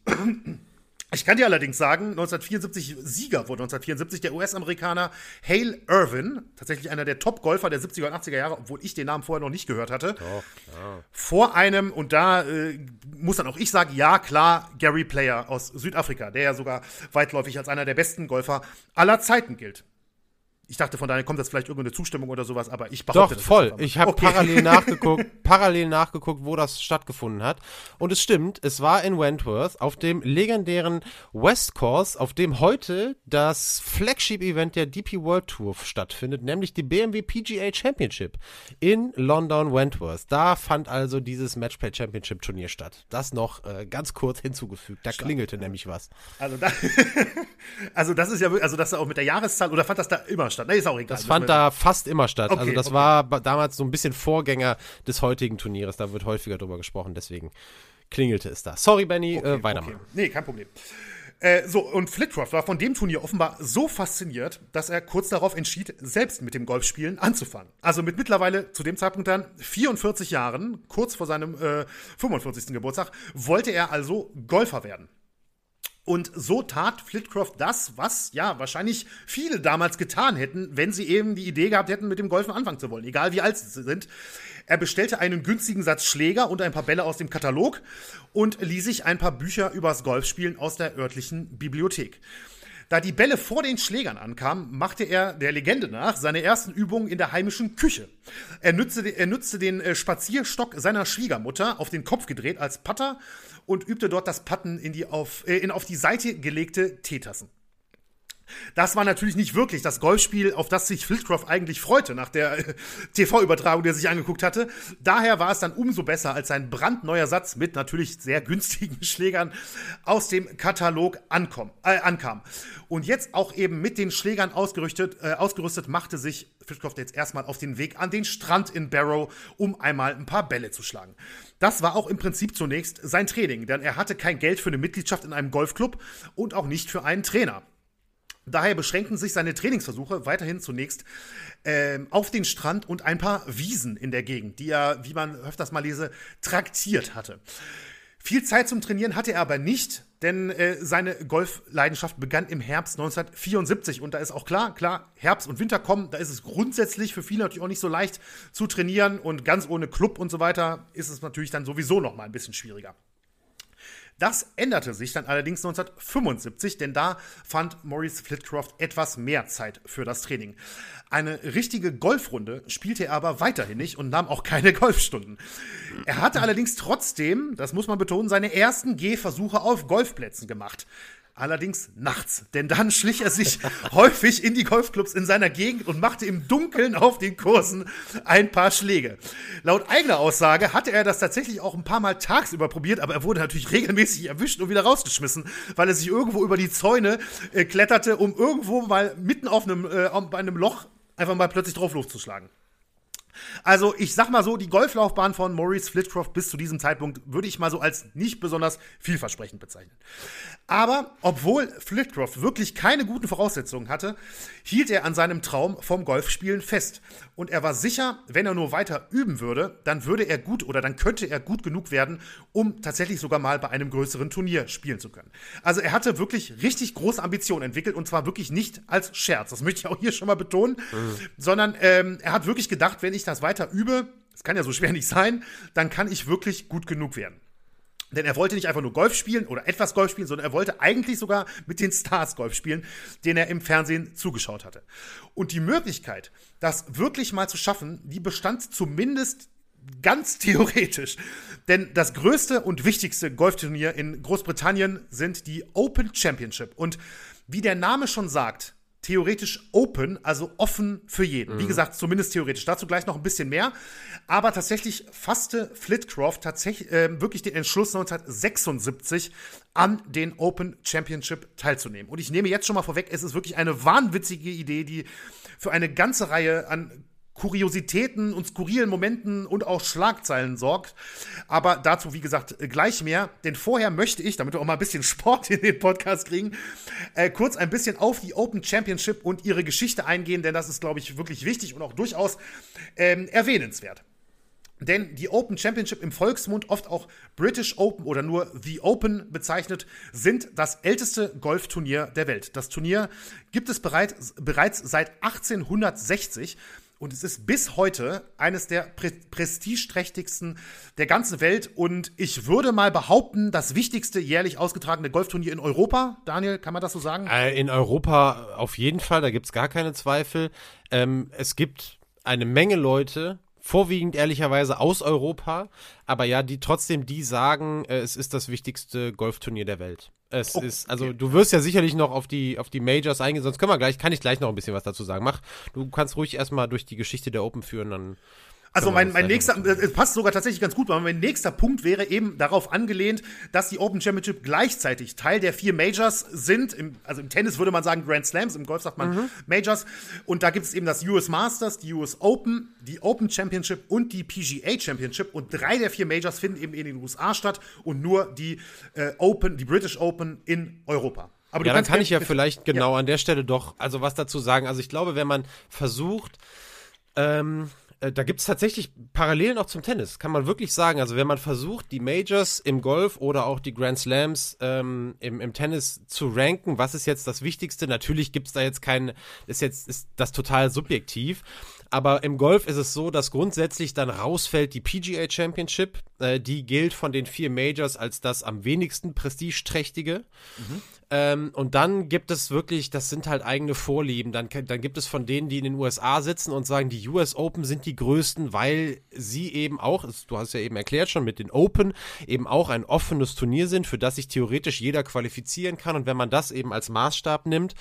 Ich kann dir allerdings sagen, 1974 Sieger wurde 1974 der US-Amerikaner Hale Irvin, tatsächlich einer der Top-Golfer der 70er und 80er Jahre, obwohl ich den Namen vorher noch nicht gehört hatte. Doch, klar. Vor einem, und da äh, muss dann auch ich sagen, ja klar, Gary Player aus Südafrika, der ja sogar weitläufig als einer der besten Golfer aller Zeiten gilt. Ich dachte, von daher kommt jetzt vielleicht irgendeine Zustimmung oder sowas, aber ich behaupte Doch, voll. Ich habe okay. parallel [LAUGHS] nachgeguckt, parallel nachgeguckt, wo das stattgefunden hat. Und es stimmt, es war in Wentworth auf dem legendären West Course, auf dem heute das Flagship-Event der DP World Tour stattfindet, nämlich die BMW PGA Championship in London Wentworth. Da fand also dieses Matchplay Championship Turnier statt. Das noch äh, ganz kurz hinzugefügt. Da Stark. klingelte nämlich was. Also, da, [LAUGHS] also das ist ja, also das auch mit der Jahreszahl oder fand das da immer statt? Statt. Nee, ist auch egal. Das fand da fast immer statt. Okay, also das okay. war damals so ein bisschen Vorgänger des heutigen Turnieres. Da wird häufiger drüber gesprochen, deswegen klingelte es da. Sorry, Benny, okay, äh, weitermachen. Okay. Nee, kein Problem. Äh, so, und Flitcroft war von dem Turnier offenbar so fasziniert, dass er kurz darauf entschied, selbst mit dem Golfspielen anzufangen. Also mit mittlerweile zu dem Zeitpunkt dann 44 Jahren, kurz vor seinem äh, 45. Geburtstag, wollte er also Golfer werden. Und so tat Flitcroft das, was ja wahrscheinlich viele damals getan hätten, wenn sie eben die Idee gehabt hätten, mit dem Golfen anfangen zu wollen, egal wie alt sie sind. Er bestellte einen günstigen Satz Schläger und ein paar Bälle aus dem Katalog und ließ sich ein paar Bücher übers Golfspielen aus der örtlichen Bibliothek. Da die Bälle vor den Schlägern ankamen, machte er der Legende nach seine ersten Übungen in der heimischen Küche. Er nutzte, er nutzte den äh, Spazierstock seiner Schwiegermutter auf den Kopf gedreht als Putter und übte dort das Patten in die auf, äh, in auf die Seite gelegte Teetassen. Das war natürlich nicht wirklich das Golfspiel, auf das sich Flitcroft eigentlich freute nach der äh, TV-Übertragung, die er sich angeguckt hatte. Daher war es dann umso besser, als sein brandneuer Satz mit natürlich sehr günstigen [LAUGHS] Schlägern aus dem Katalog ankom, äh, ankam. Und jetzt auch eben mit den Schlägern ausgerüstet, äh, ausgerüstet machte sich Flitcroft jetzt erstmal auf den Weg an den Strand in Barrow, um einmal ein paar Bälle zu schlagen. Das war auch im Prinzip zunächst sein Training, denn er hatte kein Geld für eine Mitgliedschaft in einem Golfclub und auch nicht für einen Trainer. Daher beschränkten sich seine Trainingsversuche weiterhin zunächst ähm, auf den Strand und ein paar Wiesen in der Gegend, die er, wie man öfters mal lese, traktiert hatte. Viel Zeit zum Trainieren hatte er aber nicht, denn äh, seine Golfleidenschaft begann im Herbst 1974 und da ist auch klar, klar, Herbst und Winter kommen, da ist es grundsätzlich für viele natürlich auch nicht so leicht zu trainieren und ganz ohne Club und so weiter ist es natürlich dann sowieso noch mal ein bisschen schwieriger. Das änderte sich dann allerdings 1975, denn da fand Maurice Flitcroft etwas mehr Zeit für das Training. Eine richtige Golfrunde spielte er aber weiterhin nicht und nahm auch keine [LAUGHS] Golfstunden. Er hatte allerdings trotzdem, das muss man betonen, seine ersten Gehversuche auf Golfplätzen gemacht. Allerdings nachts, denn dann schlich er sich [LAUGHS] häufig in die Golfclubs in seiner Gegend und machte im Dunkeln auf den Kursen ein paar Schläge. Laut eigener Aussage hatte er das tatsächlich auch ein paar Mal tagsüber probiert, aber er wurde natürlich regelmäßig erwischt und wieder rausgeschmissen, weil er sich irgendwo über die Zäune äh, kletterte, um irgendwo mal mitten auf einem, äh, bei einem Loch einfach mal plötzlich drauf loszuschlagen. Also, ich sag mal so, die Golflaufbahn von Maurice Flitcroft bis zu diesem Zeitpunkt würde ich mal so als nicht besonders vielversprechend bezeichnen. Aber obwohl Flitcroft wirklich keine guten Voraussetzungen hatte, hielt er an seinem Traum vom Golfspielen fest. Und er war sicher, wenn er nur weiter üben würde, dann würde er gut oder dann könnte er gut genug werden, um tatsächlich sogar mal bei einem größeren Turnier spielen zu können. Also er hatte wirklich richtig große Ambitionen entwickelt und zwar wirklich nicht als Scherz. Das möchte ich auch hier schon mal betonen, mhm. sondern ähm, er hat wirklich gedacht, wenn ich das weiter übe, das kann ja so [LAUGHS] schwer nicht sein, dann kann ich wirklich gut genug werden. Denn er wollte nicht einfach nur Golf spielen oder etwas Golf spielen, sondern er wollte eigentlich sogar mit den Stars Golf spielen, denen er im Fernsehen zugeschaut hatte. Und die Möglichkeit, das wirklich mal zu schaffen, die bestand zumindest ganz [LAUGHS] theoretisch. Denn das größte und wichtigste Golfturnier in Großbritannien sind die Open Championship. Und wie der Name schon sagt, theoretisch open, also offen für jeden. Mhm. Wie gesagt, zumindest theoretisch. Dazu gleich noch ein bisschen mehr. Aber tatsächlich fasste Flitcroft tatsächlich äh, wirklich den Entschluss 1976 an den Open Championship teilzunehmen. Und ich nehme jetzt schon mal vorweg, es ist wirklich eine wahnwitzige Idee, die für eine ganze Reihe an Kuriositäten und skurrilen Momenten und auch Schlagzeilen sorgt. Aber dazu, wie gesagt, gleich mehr. Denn vorher möchte ich, damit wir auch mal ein bisschen Sport in den Podcast kriegen, äh, kurz ein bisschen auf die Open Championship und ihre Geschichte eingehen, denn das ist, glaube ich, wirklich wichtig und auch durchaus ähm, erwähnenswert. Denn die Open Championship im Volksmund, oft auch British Open oder nur The Open bezeichnet, sind das älteste Golfturnier der Welt. Das Turnier gibt es bereits, bereits seit 1860 und es ist bis heute eines der pre prestigeträchtigsten der ganzen Welt. Und ich würde mal behaupten, das wichtigste jährlich ausgetragene Golfturnier in Europa. Daniel, kann man das so sagen? Äh, in Europa auf jeden Fall, da gibt es gar keine Zweifel. Ähm, es gibt eine Menge Leute, vorwiegend ehrlicherweise aus Europa, aber ja, die trotzdem die sagen, äh, es ist das wichtigste Golfturnier der Welt. Es oh, ist, also okay. du wirst ja sicherlich noch auf die, auf die Majors eingehen, sonst können wir gleich, kann ich gleich noch ein bisschen was dazu sagen. Mach, du kannst ruhig erstmal durch die Geschichte der Open führen, dann also mein, mein nächster, es passt sogar tatsächlich ganz gut, weil mein nächster Punkt wäre eben darauf angelehnt, dass die Open Championship gleichzeitig Teil der vier Majors sind. Im, also im Tennis würde man sagen Grand Slams, im Golf sagt man mhm. Majors. Und da gibt es eben das US Masters, die US Open, die Open Championship und die PGA Championship. Und drei der vier Majors finden eben in den USA statt und nur die äh, Open, die British Open in Europa. Aber ja, dann kann ich ja vielleicht genau ja. an der Stelle doch also was dazu sagen. Also ich glaube, wenn man versucht, ähm, äh, da gibt es tatsächlich Parallelen auch zum Tennis, kann man wirklich sagen. Also wenn man versucht, die Majors im Golf oder auch die Grand Slams ähm, im, im Tennis zu ranken, was ist jetzt das Wichtigste? Natürlich gibt es da jetzt kein, ist jetzt ist das total subjektiv. Aber im Golf ist es so, dass grundsätzlich dann rausfällt die PGA Championship. Äh, die gilt von den vier Majors als das am wenigsten prestigeträchtige. Mhm. Ähm, und dann gibt es wirklich, das sind halt eigene Vorlieben. Dann, dann gibt es von denen, die in den USA sitzen und sagen, die US Open sind die größten, weil sie eben auch, du hast ja eben erklärt schon mit den Open, eben auch ein offenes Turnier sind, für das sich theoretisch jeder qualifizieren kann. Und wenn man das eben als Maßstab nimmt,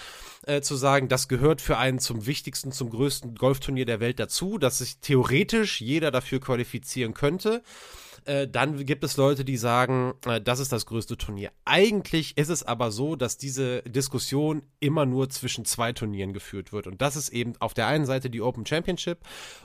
äh, zu sagen, das gehört für einen zum wichtigsten, zum größten Golfturnier der Welt dazu, dass sich theoretisch jeder dafür qualifizieren könnte. Äh, dann gibt es Leute, die sagen, äh, das ist das größte Turnier. Eigentlich ist es aber so, dass diese Diskussion immer nur zwischen zwei Turnieren geführt wird. Und das ist eben auf der einen Seite die Open Championship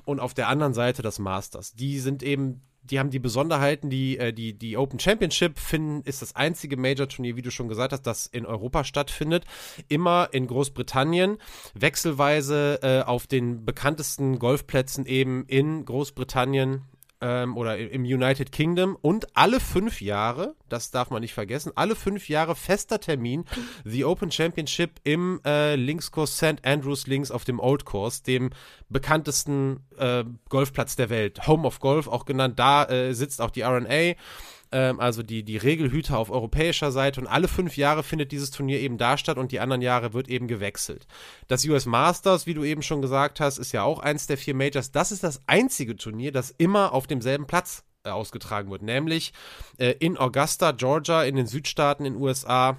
und auf der anderen Seite das Masters. Die sind eben die haben die Besonderheiten, die, äh, die, die Open Championship finden, ist das einzige Major-Turnier, wie du schon gesagt hast, das in Europa stattfindet. Immer in Großbritannien, wechselweise äh, auf den bekanntesten Golfplätzen eben in Großbritannien, ähm, oder im United Kingdom und alle fünf Jahre, das darf man nicht vergessen, alle fünf Jahre fester Termin, The Open Championship im äh, Linkskurs St. Andrews Links auf dem Old Course, dem bekanntesten äh, Golfplatz der Welt, Home of Golf auch genannt. Da äh, sitzt auch die RNA ähm, also die, die Regelhüter auf europäischer Seite. Und alle fünf Jahre findet dieses Turnier eben da statt und die anderen Jahre wird eben gewechselt. Das US Masters, wie du eben schon gesagt hast, ist ja auch eins der vier Majors. Das ist das einzige Turnier, das immer auf demselben Platz äh, ausgetragen wird, nämlich äh, in Augusta, Georgia, in den Südstaaten in den USA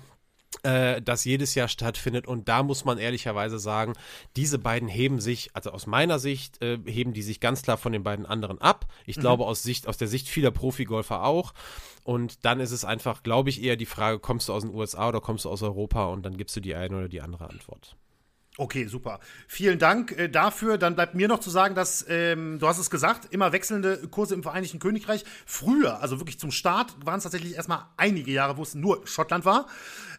äh, das jedes Jahr stattfindet. Und da muss man ehrlicherweise sagen, diese beiden heben sich, also aus meiner Sicht, äh, heben die sich ganz klar von den beiden anderen ab. Ich mhm. glaube, aus, Sicht, aus der Sicht vieler Profigolfer auch. Und dann ist es einfach, glaube ich, eher die Frage, kommst du aus den USA oder kommst du aus Europa? Und dann gibst du die eine oder die andere Antwort. Okay, super. Vielen Dank äh, dafür. Dann bleibt mir noch zu sagen, dass, ähm, du hast es gesagt, immer wechselnde Kurse im Vereinigten Königreich. Früher, also wirklich zum Start, waren es tatsächlich erstmal einige Jahre, wo es nur Schottland war.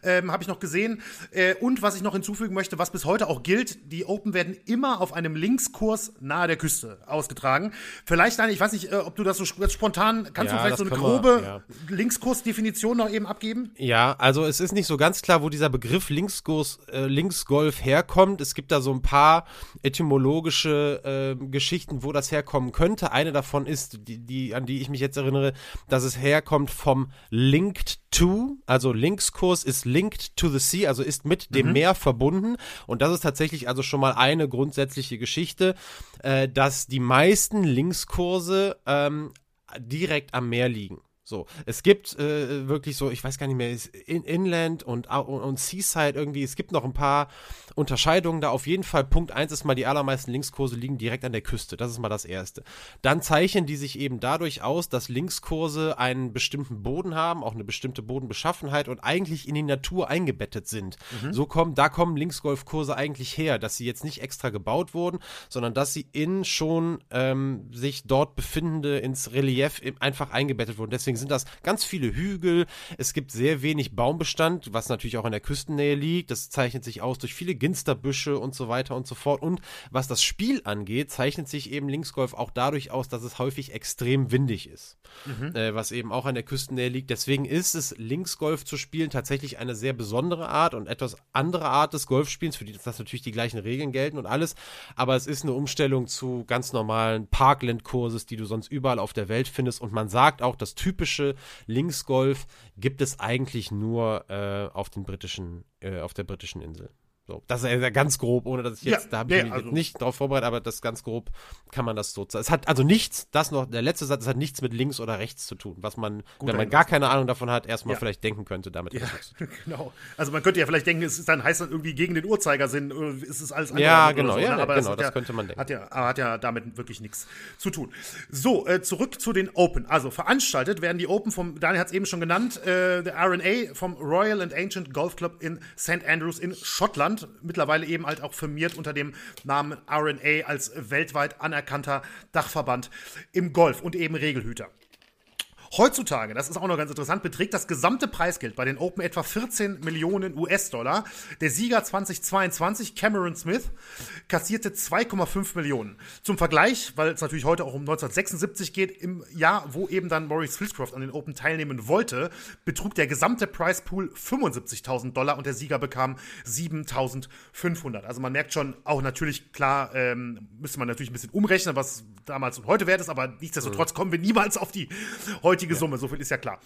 Ähm, Habe ich noch gesehen. Äh, und was ich noch hinzufügen möchte, was bis heute auch gilt, die Open werden immer auf einem Linkskurs nahe der Küste ausgetragen. Vielleicht eine, ich weiß nicht, äh, ob du das so sp- spontan, kannst Ja, du vielleicht so eine grobe ja. Linkskursdefinition noch eben abgeben? Ja, also es ist nicht so ganz klar, wo dieser Begriff Linksgolf, äh, Linksgolf herkommt. Es gibt da so ein paar etymologische äh, Geschichten, wo das herkommen könnte. Eine davon ist, die, die, an die ich mich jetzt erinnere, dass es herkommt vom Linked to, also Linkskurs ist linked to the sea, also ist mit dem Meer verbunden. Und das ist tatsächlich also schon mal eine grundsätzliche Geschichte, äh, dass die meisten Linkskurse ähm, direkt am Meer liegen. So, es gibt äh, wirklich so, ich weiß gar nicht mehr, in, Inland und, und, und Seaside irgendwie, es gibt noch ein paar Unterscheidungen da. Auf jeden Fall, Punkt eins ist mal, die allermeisten Linkskurse liegen direkt an der Küste. Das ist mal das Erste. Dann zeichnen die sich eben dadurch aus, dass Linkskurse einen bestimmten Boden haben, auch eine bestimmte Bodenbeschaffenheit und eigentlich in die Natur eingebettet sind. So kommen, da kommen Linksgolfkurse eigentlich her, dass sie jetzt nicht extra gebaut wurden, sondern dass sie in schon ähm, sich dort befindende ins Relief einfach eingebettet wurden. Deswegen sind das ganz viele Hügel. Es gibt sehr wenig Baumbestand, was natürlich auch in der Küstennähe liegt. Das zeichnet sich aus durch viele Ginsterbüsche und so weiter und so fort. Und was das Spiel angeht, zeichnet sich eben Linksgolf auch dadurch aus, dass es häufig extrem windig ist. Äh, was eben auch an der Küstennähe liegt. Deswegen ist es, Linksgolf zu spielen, tatsächlich eine sehr besondere Art und etwas andere Art des Golfspiels, für die das natürlich die gleichen Regeln gelten und alles. Aber es ist eine Umstellung zu ganz normalen Parkland-Kurses, die du sonst überall auf der Welt findest. Und man sagt auch, das typische Linksgolf gibt es eigentlich nur äh, auf den britischen, äh, auf der britischen Insel. So, das ist ja ganz grob, ohne dass ich jetzt, Ja, da habe ich ja, mich also- jetzt nicht drauf vorbereitet, aber das ganz grob kann man das so. Es hat also nichts, das noch, der letzte Satz, es hat nichts mit links oder rechts zu tun, was man, wenn man gar keine Ahnung davon hat, erstmal Ja. vielleicht denken könnte, damit Ja, [LAUGHS] genau. Also man könnte ja vielleicht denken, es ist dann heißt dann irgendwie gegen den Uhrzeigersinn, oder ist es alles andere Ja, genau, so, ja, ne? Aber genau, das ja, könnte man denken. Hat ja, aber hat ja damit wirklich nichts zu tun. So, äh, zurück zu den Open. Also veranstaltet werden die Open vom, Daniel hat es eben schon genannt, äh, der RNA vom Royal and Ancient Golf Club in St. Andrews in Schottland. Mittlerweile eben halt auch firmiert unter dem Namen RNA als weltweit anerkannter Dachverband im Golf und eben Regelhüter. Heutzutage, das ist auch noch ganz interessant, beträgt das gesamte Preisgeld bei den Open etwa 14 Millionen US-Dollar. Der Sieger 2022, Cameron Smith, kassierte 2,5 Millionen. Zum Vergleich, weil es natürlich heute auch um 1976 geht, im Jahr, wo eben dann Maurice Fillscroft an den Open teilnehmen wollte, betrug der gesamte Preispool 75.000 Dollar und der Sieger bekam 7.500. Also man merkt schon, auch natürlich, klar, ähm, müsste man natürlich ein bisschen umrechnen, was damals und heute wert ist, aber nichtsdestotrotz kommen wir niemals auf die heutige Summe, so viel ist ja klar.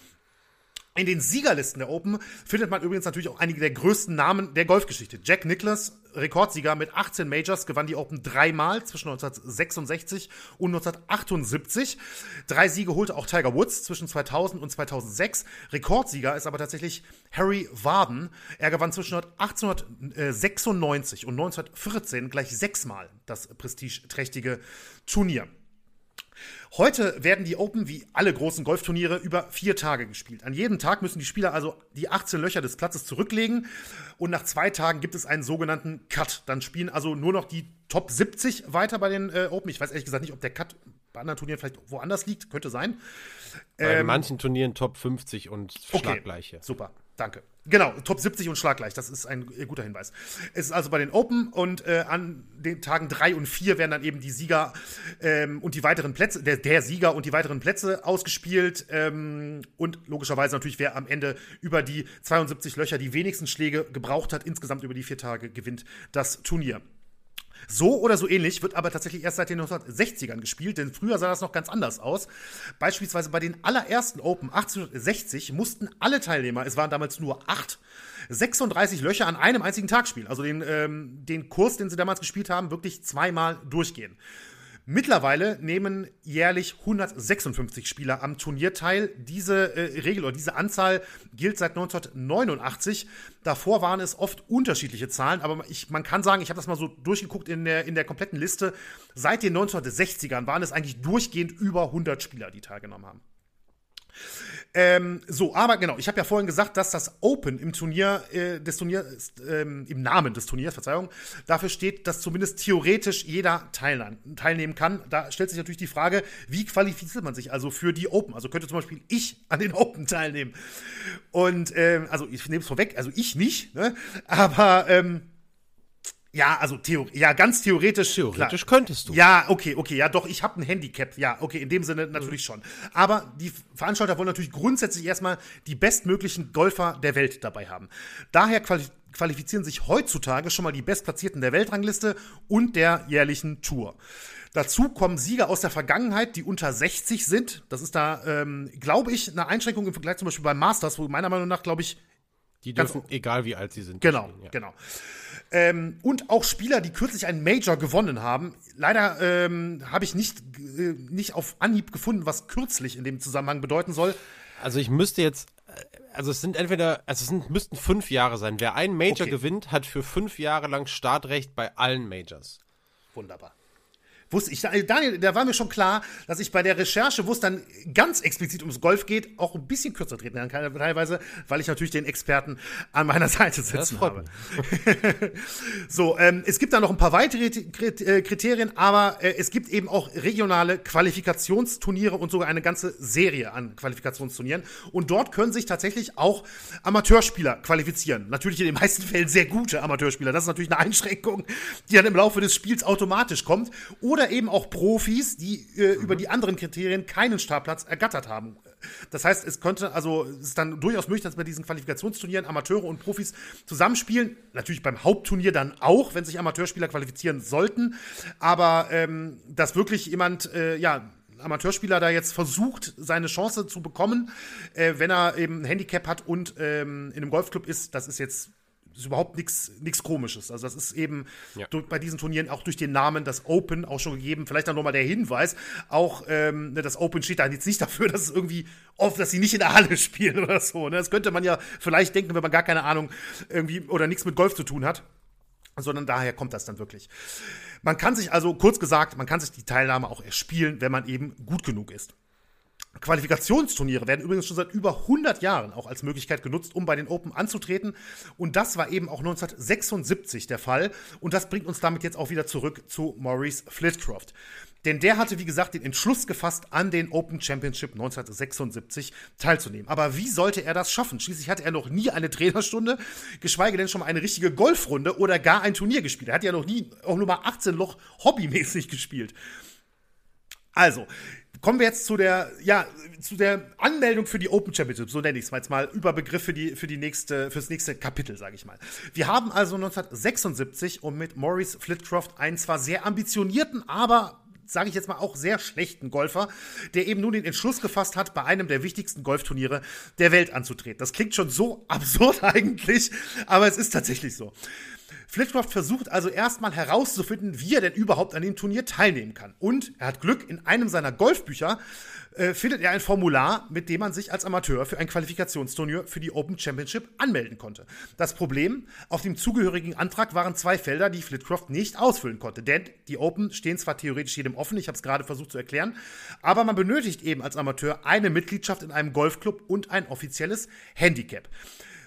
In den Siegerlisten der Open findet man übrigens natürlich auch einige der größten Namen der Golfgeschichte. Jack Nicklaus, Rekordsieger mit 18 Majors, gewann die Open dreimal zwischen 1966 und 1978. Drei Siege holte auch Tiger Woods zwischen 2000 und 2006. Rekordsieger ist aber tatsächlich Harry Warden. Er gewann zwischen 1896 und 1914 gleich sechsmal das prestigeträchtige Turnier. Heute werden die Open wie alle großen Golfturniere über vier Tage gespielt. An jedem Tag müssen die Spieler also die 18 Löcher des Platzes zurücklegen und nach zwei Tagen gibt es einen sogenannten Cut. Dann spielen also nur noch die Top 70 weiter bei den äh, Open. Ich weiß ehrlich gesagt nicht, ob der Cut bei anderen Turnieren vielleicht woanders liegt, könnte sein. Bei manchen Turnieren Top 50 und Schlaggleiche. Super, danke. Genau, Top 70 und schlaggleich, das ist ein äh, guter Hinweis. Es ist also bei den Open und äh, an den Tagen 3 und 4 werden dann eben die Sieger ähm, und die weiteren Plätze, der, der Sieger und die weiteren Plätze ausgespielt ähm, und logischerweise natürlich, wer am Ende über die 72 Löcher die wenigsten Schläge gebraucht hat, insgesamt über die vier Tage gewinnt das Turnier. So oder so ähnlich wird aber tatsächlich erst seit den 1960ern gespielt, denn früher sah das noch ganz anders aus. Beispielsweise bei den allerersten Open 1860 mussten alle Teilnehmer, es waren damals nur acht, 36 Löcher an einem einzigen Tag spielen. Also den, ähm, den Kurs, den sie damals gespielt haben, wirklich zweimal durchgehen. Mittlerweile nehmen jährlich 156 Spieler am Turnier teil. Diese äh, Regel oder diese Anzahl gilt seit 1989. Davor waren es oft unterschiedliche Zahlen, aber ich, man kann sagen, ich habe das mal so durchgeguckt in der, in der kompletten Liste. Seit den 1960ern waren es eigentlich durchgehend über 100 Spieler, die teilgenommen haben. Ähm, so, aber genau, ich habe ja vorhin gesagt, dass das Open im Turnier, äh, des Turniers, ähm, im Namen des Turniers, Verzeihung, dafür steht, dass zumindest theoretisch jeder teilnehmen kann. Da stellt sich natürlich die Frage, wie qualifiziert man sich also für die Open? Also könnte zum Beispiel ich an den Open teilnehmen. Und, ähm, also ich nehme es vorweg, also ich nicht, ne? aber ähm, ja, also Theor ja, ganz theoretisch. Theoretisch klar. könntest du. Ja, okay, okay, ja, doch, ich habe ein Handicap. Ja, okay, in dem Sinne natürlich schon. Aber die Veranstalter wollen natürlich grundsätzlich erstmal die bestmöglichen Golfer der Welt dabei haben. Daher quali qualifizieren sich heutzutage schon mal die Bestplatzierten der Weltrangliste und der jährlichen Tour. Dazu kommen Sieger aus der Vergangenheit, die unter 60 sind. Das ist da, ähm, glaube ich, eine Einschränkung im Vergleich zum Beispiel beim Masters, wo meiner Meinung nach, glaube ich, die dürfen, egal wie alt sie sind. Genau, ja. genau. Ähm, und auch Spieler, die kürzlich einen Major gewonnen haben. Leider ähm, habe ich nicht, äh, nicht auf Anhieb gefunden, was kürzlich in dem Zusammenhang bedeuten soll. Also ich müsste jetzt, äh, also es sind entweder, also es sind, müssten fünf Jahre sein. Wer einen Major okay. gewinnt, hat für fünf Jahre lang Startrecht bei allen Majors. Wunderbar wusste ich, Daniel, da war mir schon klar, dass ich bei der Recherche, wo es dann ganz explizit ums Golf geht, auch ein bisschen kürzer treten kann, teilweise, weil ich natürlich den Experten an meiner Seite sitzen habe. [LAUGHS] so, ähm, es gibt da noch ein paar weitere äh, Kriterien, aber äh, es gibt eben auch regionale Qualifikationsturniere und sogar eine ganze Serie an Qualifikationsturnieren. Und dort können sich tatsächlich auch Amateurspieler qualifizieren. Natürlich in den meisten Fällen sehr gute Amateurspieler. Das ist natürlich eine Einschränkung, die dann im Laufe des Spiels automatisch kommt. Oder oder eben auch Profis, die äh, mhm. über die anderen Kriterien keinen Startplatz ergattert haben. Das heißt, es könnte, also es ist dann durchaus möglich, dass bei diesen Qualifikationsturnieren Amateure und Profis zusammenspielen. Natürlich beim Hauptturnier dann auch, wenn sich Amateurspieler qualifizieren sollten. Aber ähm, dass wirklich jemand, äh, ja, Amateurspieler da jetzt versucht, seine Chance zu bekommen, äh, wenn er eben ein Handicap hat und ähm, in einem Golfclub ist, das ist jetzt ist überhaupt nichts komisches. Also das ist eben ja. bei diesen Turnieren auch durch den Namen das Open auch schon gegeben. Vielleicht dann nochmal der Hinweis, auch ähm, ne, das Open steht da jetzt nicht dafür, [LAUGHS] dass es irgendwie oft, dass sie nicht in der Halle [LAUGHS] spielen oder so. Ne? Das könnte man ja vielleicht denken, wenn man gar keine Ahnung irgendwie oder nichts mit Golf zu tun hat. Sondern daher kommt das dann wirklich. Man kann sich also, kurz gesagt, man kann sich die Teilnahme auch erspielen, wenn man eben gut genug ist. Qualifikationsturniere werden übrigens schon seit über 100 Jahren auch als Möglichkeit genutzt, um bei den Open anzutreten. Und das war eben auch 1976 der Fall. Und das bringt uns damit jetzt auch wieder zurück zu Maurice Flitcroft. Denn der hatte, wie gesagt, den Entschluss gefasst, an den Open Championship 1976 teilzunehmen. Aber wie sollte er das schaffen? Schließlich hatte er noch nie eine Trainerstunde, geschweige denn schon mal eine richtige Golfrunde oder gar ein Turnier gespielt. Er hat ja noch nie auch nur mal 18 Loch hobbymäßig gespielt. Also, kommen wir jetzt zu der, ja, zu der Anmeldung für die Open Championship, so nenne ich es jetzt mal, Überbegriff für die, für die nächste, fürs nächste Kapitel, sage ich mal. Wir haben also 1976 und mit Maurice Flitcroft einen zwar sehr ambitionierten, aber sage ich jetzt mal auch sehr schlechten Golfer, der eben nun den Entschluss gefasst hat, bei einem der wichtigsten Golfturniere der Welt anzutreten. Das klingt schon so [LAUGHS] absurd eigentlich, aber es ist tatsächlich so. Flitcroft versucht also erstmal herauszufinden, wie er denn überhaupt an dem Turnier teilnehmen kann. Und er hat Glück, in einem seiner Golfbücher äh, findet er ein Formular, mit dem man sich als Amateur für ein Qualifikationsturnier für die Open Championship anmelden konnte. Das Problem, auf dem zugehörigen Antrag waren zwei Felder, die Flitcroft nicht ausfüllen konnte. Denn die Open stehen zwar theoretisch jedem offen, ich habe es gerade versucht zu erklären, aber man benötigt eben als Amateur eine Mitgliedschaft in einem Golfclub und ein offizielles Handicap.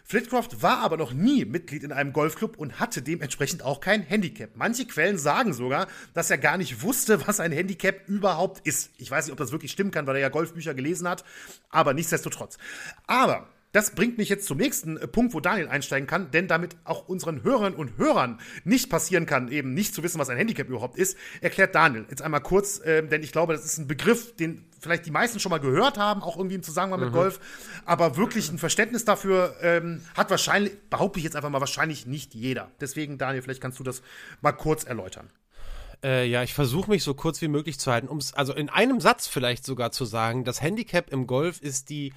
Flitcroft war aber noch nie Mitglied in einem Golfclub und hatte dementsprechend auch kein Handicap. Manche Quellen sagen sogar, dass er gar nicht wusste, [LAUGHS] was ein Handicap überhaupt ist. Ich weiß nicht, ob das wirklich stimmen kann, weil er ja Golfbücher gelesen hat, aber nichtsdestotrotz. Aber das bringt mich jetzt zum nächsten äh, Punkt, wo Daniel einsteigen kann, denn damit auch unseren Hörern und Hörern nicht passieren kann, eben nicht zu wissen, was ein Handicap überhaupt ist, erklärt Daniel jetzt einmal kurz, äh, denn ich glaube, das ist ein Begriff, den vielleicht die meisten schon mal gehört haben, auch irgendwie im Zusammenhang mit mhm. Golf, aber wirklich ein Verständnis dafür ähm, hat wahrscheinlich, behaupte ich jetzt einfach mal, wahrscheinlich nicht jeder. Deswegen, Daniel, vielleicht kannst du das mal kurz erläutern. Äh, ja, ich versuche mich so kurz wie möglich zu halten, um es also in einem Satz vielleicht sogar zu sagen, das Handicap im Golf ist die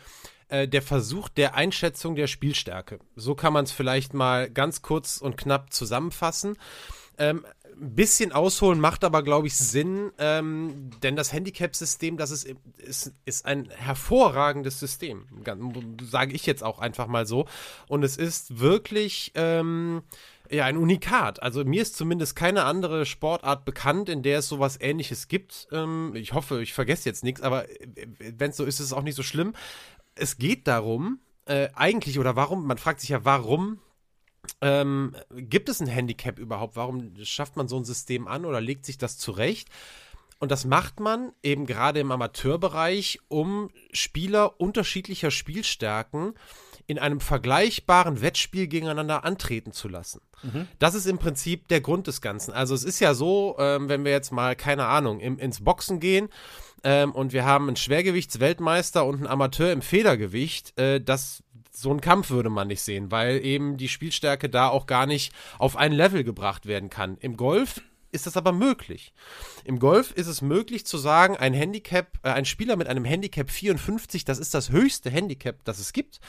äh, der Versuch der Einschätzung der Spielstärke. So kann man es vielleicht mal ganz kurz und knapp zusammenfassen. Ähm, ein bisschen ausholen macht aber, glaube ich, Sinn, ähm, denn das Handicap-System, das ist, ist, ist ein hervorragendes System, sage ich jetzt auch einfach mal so. Und es ist wirklich ähm, ja, ein Unikat. Also mir ist zumindest keine andere Sportart bekannt, in der es sowas ähnliches gibt. Ähm, ich hoffe, ich vergesse jetzt nichts, aber äh, wenn es so ist, ist es auch nicht so schlimm es geht darum, äh, eigentlich, oder warum, man fragt sich ja, warum ähm, gibt es ein Handicap überhaupt? Warum schafft man so ein System an oder legt sich das zurecht? Und das macht man eben gerade im Amateurbereich, um Spieler unterschiedlicher Spielstärken in einem vergleichbaren Wettspiel gegeneinander antreten zu lassen. Mhm. Das ist im Prinzip der Grund des Ganzen. Also es ist ja so, ähm, wenn wir jetzt mal, keine Ahnung, im, ins Boxen gehen ähm, und wir haben einen Schwergewichtsweltmeister und einen Amateur im Federgewicht, äh, das so einen Kampf würde man nicht sehen, weil eben die Spielstärke da auch gar nicht auf ein Level gebracht werden kann. Im Golf ist das aber möglich. Im Golf ist es möglich zu sagen, ein Handicap, äh, ein Spieler mit einem Handicap 54, das ist das höchste Handicap, das es gibt.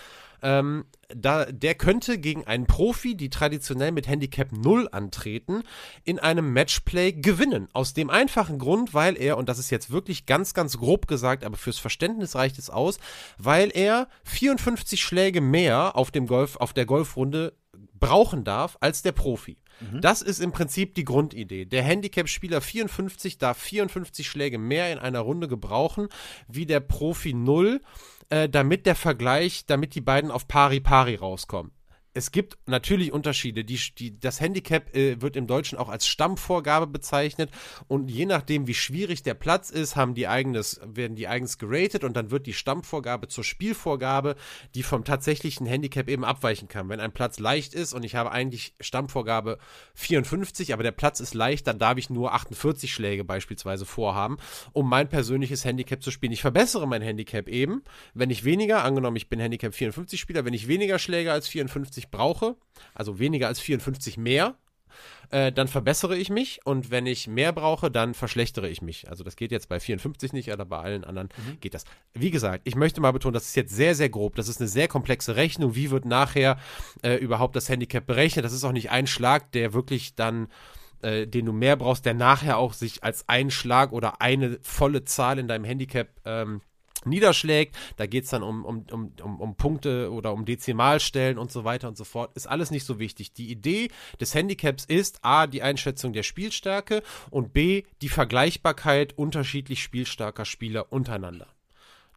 Ähm, da, der könnte gegen einen Profi, die traditionell mit Handicap 0 antreten, in einem Matchplay gewinnen. Aus dem einfachen Grund, weil er, und das ist jetzt wirklich ganz, ganz grob gesagt, aber fürs Verständnis reicht es aus, weil er 54 Schläge mehr auf dem Golf, auf der Golfrunde brauchen darf als der Profi. Mhm. Das ist im Prinzip die Grundidee. Der Handicap-Spieler 54 darf 54 Schläge mehr in einer Runde gebrauchen, wie der Profi 0, äh, damit der Vergleich, damit die beiden auf pari pari rauskommen es gibt natürlich Unterschiede. Die, die, das Handicap äh, wird im Deutschen auch als Stammvorgabe bezeichnet und je nachdem, wie schwierig der Platz ist, haben die eigenes, werden die eigens geratet und dann wird die Stammvorgabe zur Spielvorgabe, die vom tatsächlichen Handicap eben abweichen kann. Wenn ein Platz leicht ist und ich habe eigentlich Stammvorgabe 54, aber der Platz ist leicht, dann darf ich nur 48 Schläge beispielsweise vorhaben, um mein persönliches Handicap zu spielen. Ich verbessere mein Handicap eben, wenn ich weniger, angenommen ich bin Handicap 54 Spieler, wenn ich weniger Schläge als 54 54 brauche, also weniger als 54 mehr, äh, dann verbessere ich mich und wenn ich mehr brauche, dann verschlechtere ich mich. Also das geht jetzt bei 54 nicht, aber bei allen anderen mhm. geht das. Wie gesagt, ich möchte mal betonen, das ist jetzt sehr, sehr grob. Das ist eine sehr komplexe Rechnung. Wie wird nachher äh, überhaupt das Handicap berechnet? Das ist auch nicht ein Schlag, der wirklich dann äh, den du mehr brauchst, der nachher auch sich als ein Schlag oder eine volle Zahl in deinem Handicap ähm, niederschlägt. Da geht es dann um, um, um, um, Punkte oder um Dezimalstellen und so weiter und so fort. Ist alles nicht so wichtig. Die Idee des Handicaps ist A, die Einschätzung der Spielstärke und B, die Vergleichbarkeit unterschiedlich spielstarker Spieler untereinander.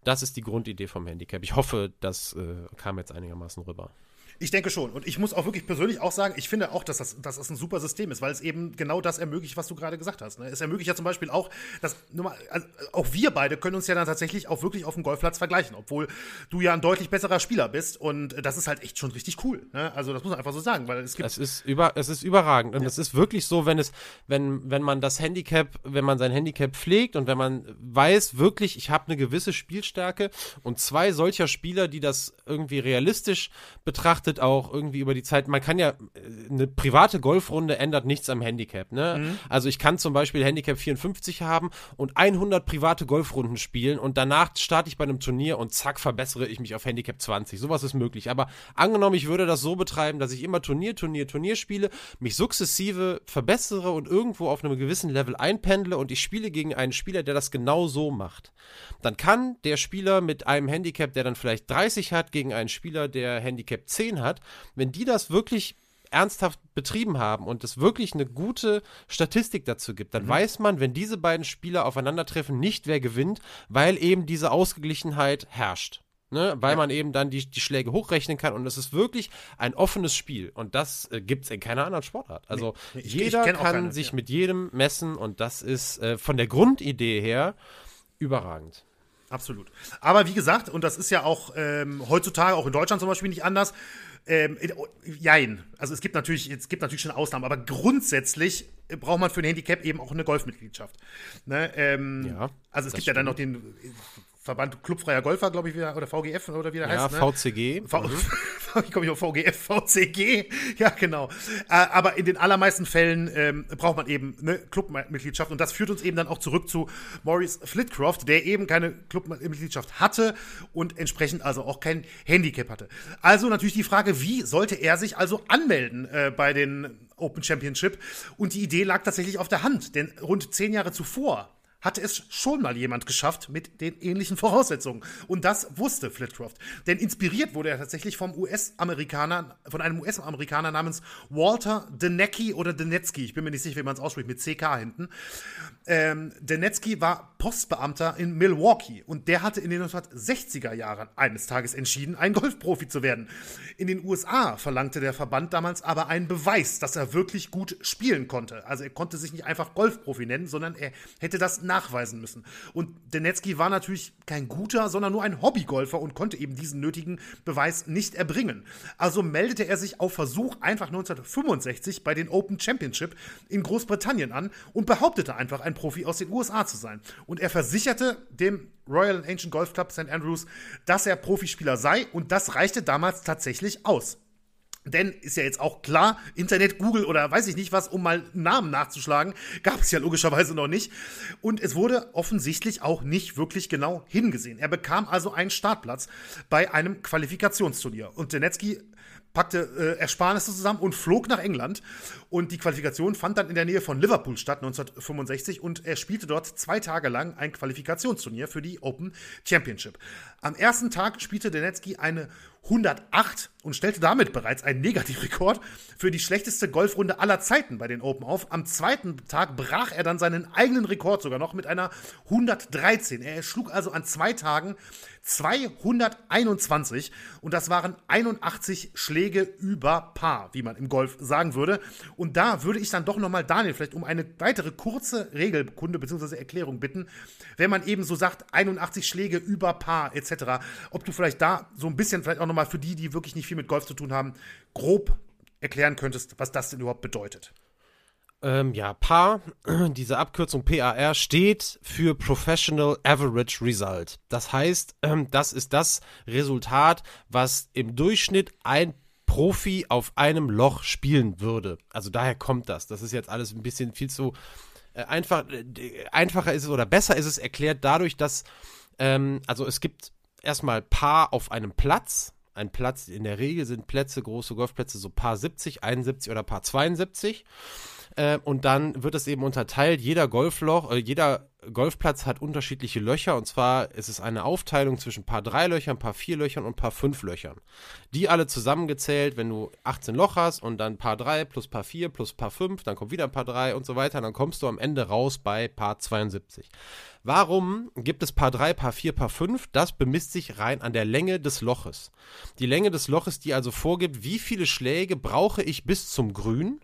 Das ist die Grundidee vom Handicap. Ich hoffe, das äh, kam jetzt einigermaßen rüber. Ich denke schon. Und ich muss auch wirklich persönlich auch sagen, ich finde auch, dass das, dass das ein super System ist, weil es eben genau das ermöglicht, was du gerade gesagt hast. Ne? Es ermöglicht ja zum Beispiel auch, dass mal, also auch wir beide können uns ja dann tatsächlich auch wirklich auf dem Golfplatz vergleichen, obwohl du ja ein deutlich besserer Spieler bist. Und das ist halt echt schon richtig cool. Ne? Also das muss man einfach so sagen, weil es gibt. Es ist, über, es ist überragend. Und ja. es ist wirklich so, wenn es, wenn, wenn man das Handicap, wenn man sein Handicap pflegt und wenn man weiß, wirklich, ich habe eine gewisse Spielstärke und zwei solcher Spieler, die das irgendwie realistisch betrachtet, beobachtet auch irgendwie über die Zeit, man kann ja, eine private Golfrunde ändert nichts am Handicap, ne? Mhm. Also ich kann zum Beispiel Handicap 54 haben und 100 private Golfrunden spielen und danach starte ich bei einem Turnier und zack, verbessere ich mich auf Handicap 20. Sowas ist möglich. Aber angenommen, ich würde das so betreiben, dass ich immer Turnier, Turnier, Turnier spiele, mich sukzessive verbessere und irgendwo auf einem gewissen Level einpendle und ich spiele gegen einen Spieler, der das genau so macht. Dann kann der Spieler mit einem Handicap, der dann vielleicht 30 hat, gegen einen Spieler, der Handicap 10 hat, wenn die das wirklich ernsthaft betrieben haben und es wirklich eine gute Statistik dazu gibt, dann mhm. weiß man, wenn diese beiden Spieler aufeinandertreffen, nicht wer gewinnt, weil eben diese Ausgeglichenheit herrscht. Ne, weil ja. man eben dann die, die Schläge hochrechnen kann und es ist wirklich ein offenes Spiel und das äh, gibt es in keiner anderen Sportart. Also nee, ich, jeder ich kann keine, sich ja. mit jedem messen und das ist äh, von der Grundidee her überragend. Absolut. Aber wie gesagt, und das ist ja auch ähm, heutzutage, auch in Deutschland zum Beispiel nicht anders, ähm, jein. Also es gibt natürlich, es gibt natürlich schon Ausnahmen, aber grundsätzlich braucht man für ein Handicap eben auch eine Golfmitgliedschaft. Ne? Ähm, ja, also es gibt stimmt. ja dann noch den Verband Clubfreier Golfer, glaube ich, wieder, oder VGF oder wie der ja, heißt. Ja, VCG. V mhm. [LAUGHS] ich komme nicht auf VGF, VCG. Ja, genau. Äh, aber in den allermeisten Fällen ähm, braucht man eben eine Clubmitgliedschaft. Und das führt uns eben dann auch zurück zu Maurice Flitcroft, der eben keine Clubmitgliedschaft hatte und entsprechend also auch kein Handicap hatte. Also natürlich die Frage, wie sollte er sich also anmelden äh, bei den Open Championship? Und die Idee lag tatsächlich auf der Hand, denn rund zehn Jahre zuvor hatte es schon mal jemand geschafft mit den ähnlichen Voraussetzungen. Und das wusste Flitcroft. Denn inspiriert wurde er tatsächlich vom US-Amerikaner, von einem US-Amerikaner namens Walter Denecki oder Denetsky. Ich bin mir nicht sicher, wie man es ausspricht, mit CK hinten. Ähm, Denetsky war Postbeamter in Milwaukee und der hatte in den 1960er Jahren eines Tages entschieden, ein Golfprofi zu werden. In den USA verlangte der Verband damals aber einen Beweis, dass er wirklich gut spielen konnte. Also er konnte sich nicht einfach Golfprofi nennen, sondern er hätte das nachweisen müssen. Und Denetsky war natürlich kein guter, sondern nur ein Hobbygolfer und konnte eben diesen nötigen Beweis nicht erbringen. Also meldete er sich auf Versuch einfach 1965 bei den Open Championship in Großbritannien an und behauptete einfach, ein Profi aus den USA zu sein. Und er versicherte dem Royal Ancient Golf Club St. Andrews, dass er Profispieler sei und das reichte damals tatsächlich aus. Denn ist ja jetzt auch klar, Internet, Google oder weiß ich nicht was, um mal Namen nachzuschlagen, gab es ja logischerweise noch nicht. Und es wurde offensichtlich auch nicht wirklich genau hingesehen. Er bekam also einen Startplatz bei einem Qualifikationsturnier. Und Denetsky packte äh, Ersparnisse zusammen und flog nach England. Und die Qualifikation fand dann in der Nähe von Liverpool statt, 1965. Und er spielte dort zwei Tage lang ein Qualifikationsturnier für die Open Championship. Am ersten Tag spielte Denetsky eine 108 und stellte damit bereits einen Negativrekord für die schlechteste Golfrunde aller Zeiten bei den Open auf. Am zweiten Tag brach er dann seinen eigenen Rekord sogar noch mit einer 113. Er schlug also an zwei Tagen 221 und das waren 81 Schläge über Paar, wie man im Golf sagen würde. Und da würde ich dann doch nochmal Daniel vielleicht um eine weitere kurze Regelkunde bzw. Erklärung bitten, wenn man eben so sagt 81 Schläge über Paar etc. Ob du vielleicht da so ein bisschen vielleicht auch nochmal für die, die wirklich nicht viel mit Golf zu tun haben, grob erklären könntest, was das denn überhaupt bedeutet. Ähm, ja, PAR, [CLEARS THROAT] diese Abkürzung PAR steht für Professional Average Result. Das heißt, ähm, das ist das Resultat, was im Durchschnitt ein Profi auf einem Loch spielen würde. Also daher kommt das. Das ist jetzt alles ein bisschen viel zu äh, einfach. Äh, einfacher ist es oder besser ist es erklärt dadurch, dass ähm, also es gibt erstmal Paar auf einem Platz. Ein Platz, in der Regel sind Plätze, große Golfplätze, so Paar 70, 71 oder Paar 72. Äh, und dann wird es eben unterteilt. Jeder Golfloch, äh, jeder Golfplatz hat unterschiedliche Löcher. Und zwar ist es eine Aufteilung zwischen Paar 3 Löchern, Paar 4 Löchern und Paar 5 Löchern. Die alle zusammengezählt, wenn du 18 Loch hast und dann Paar 3 plus Paar 4 plus Paar 5, dann kommt wieder Paar 3 und so weiter. Dann kommst du am Ende raus bei Paar 72. Warum gibt es Paar 3, Paar 4, Paar 5? Das bemisst sich rein an der Länge des Loches. Die Länge des Loches, die also vorgibt, wie viele Schläge brauche ich bis zum Grün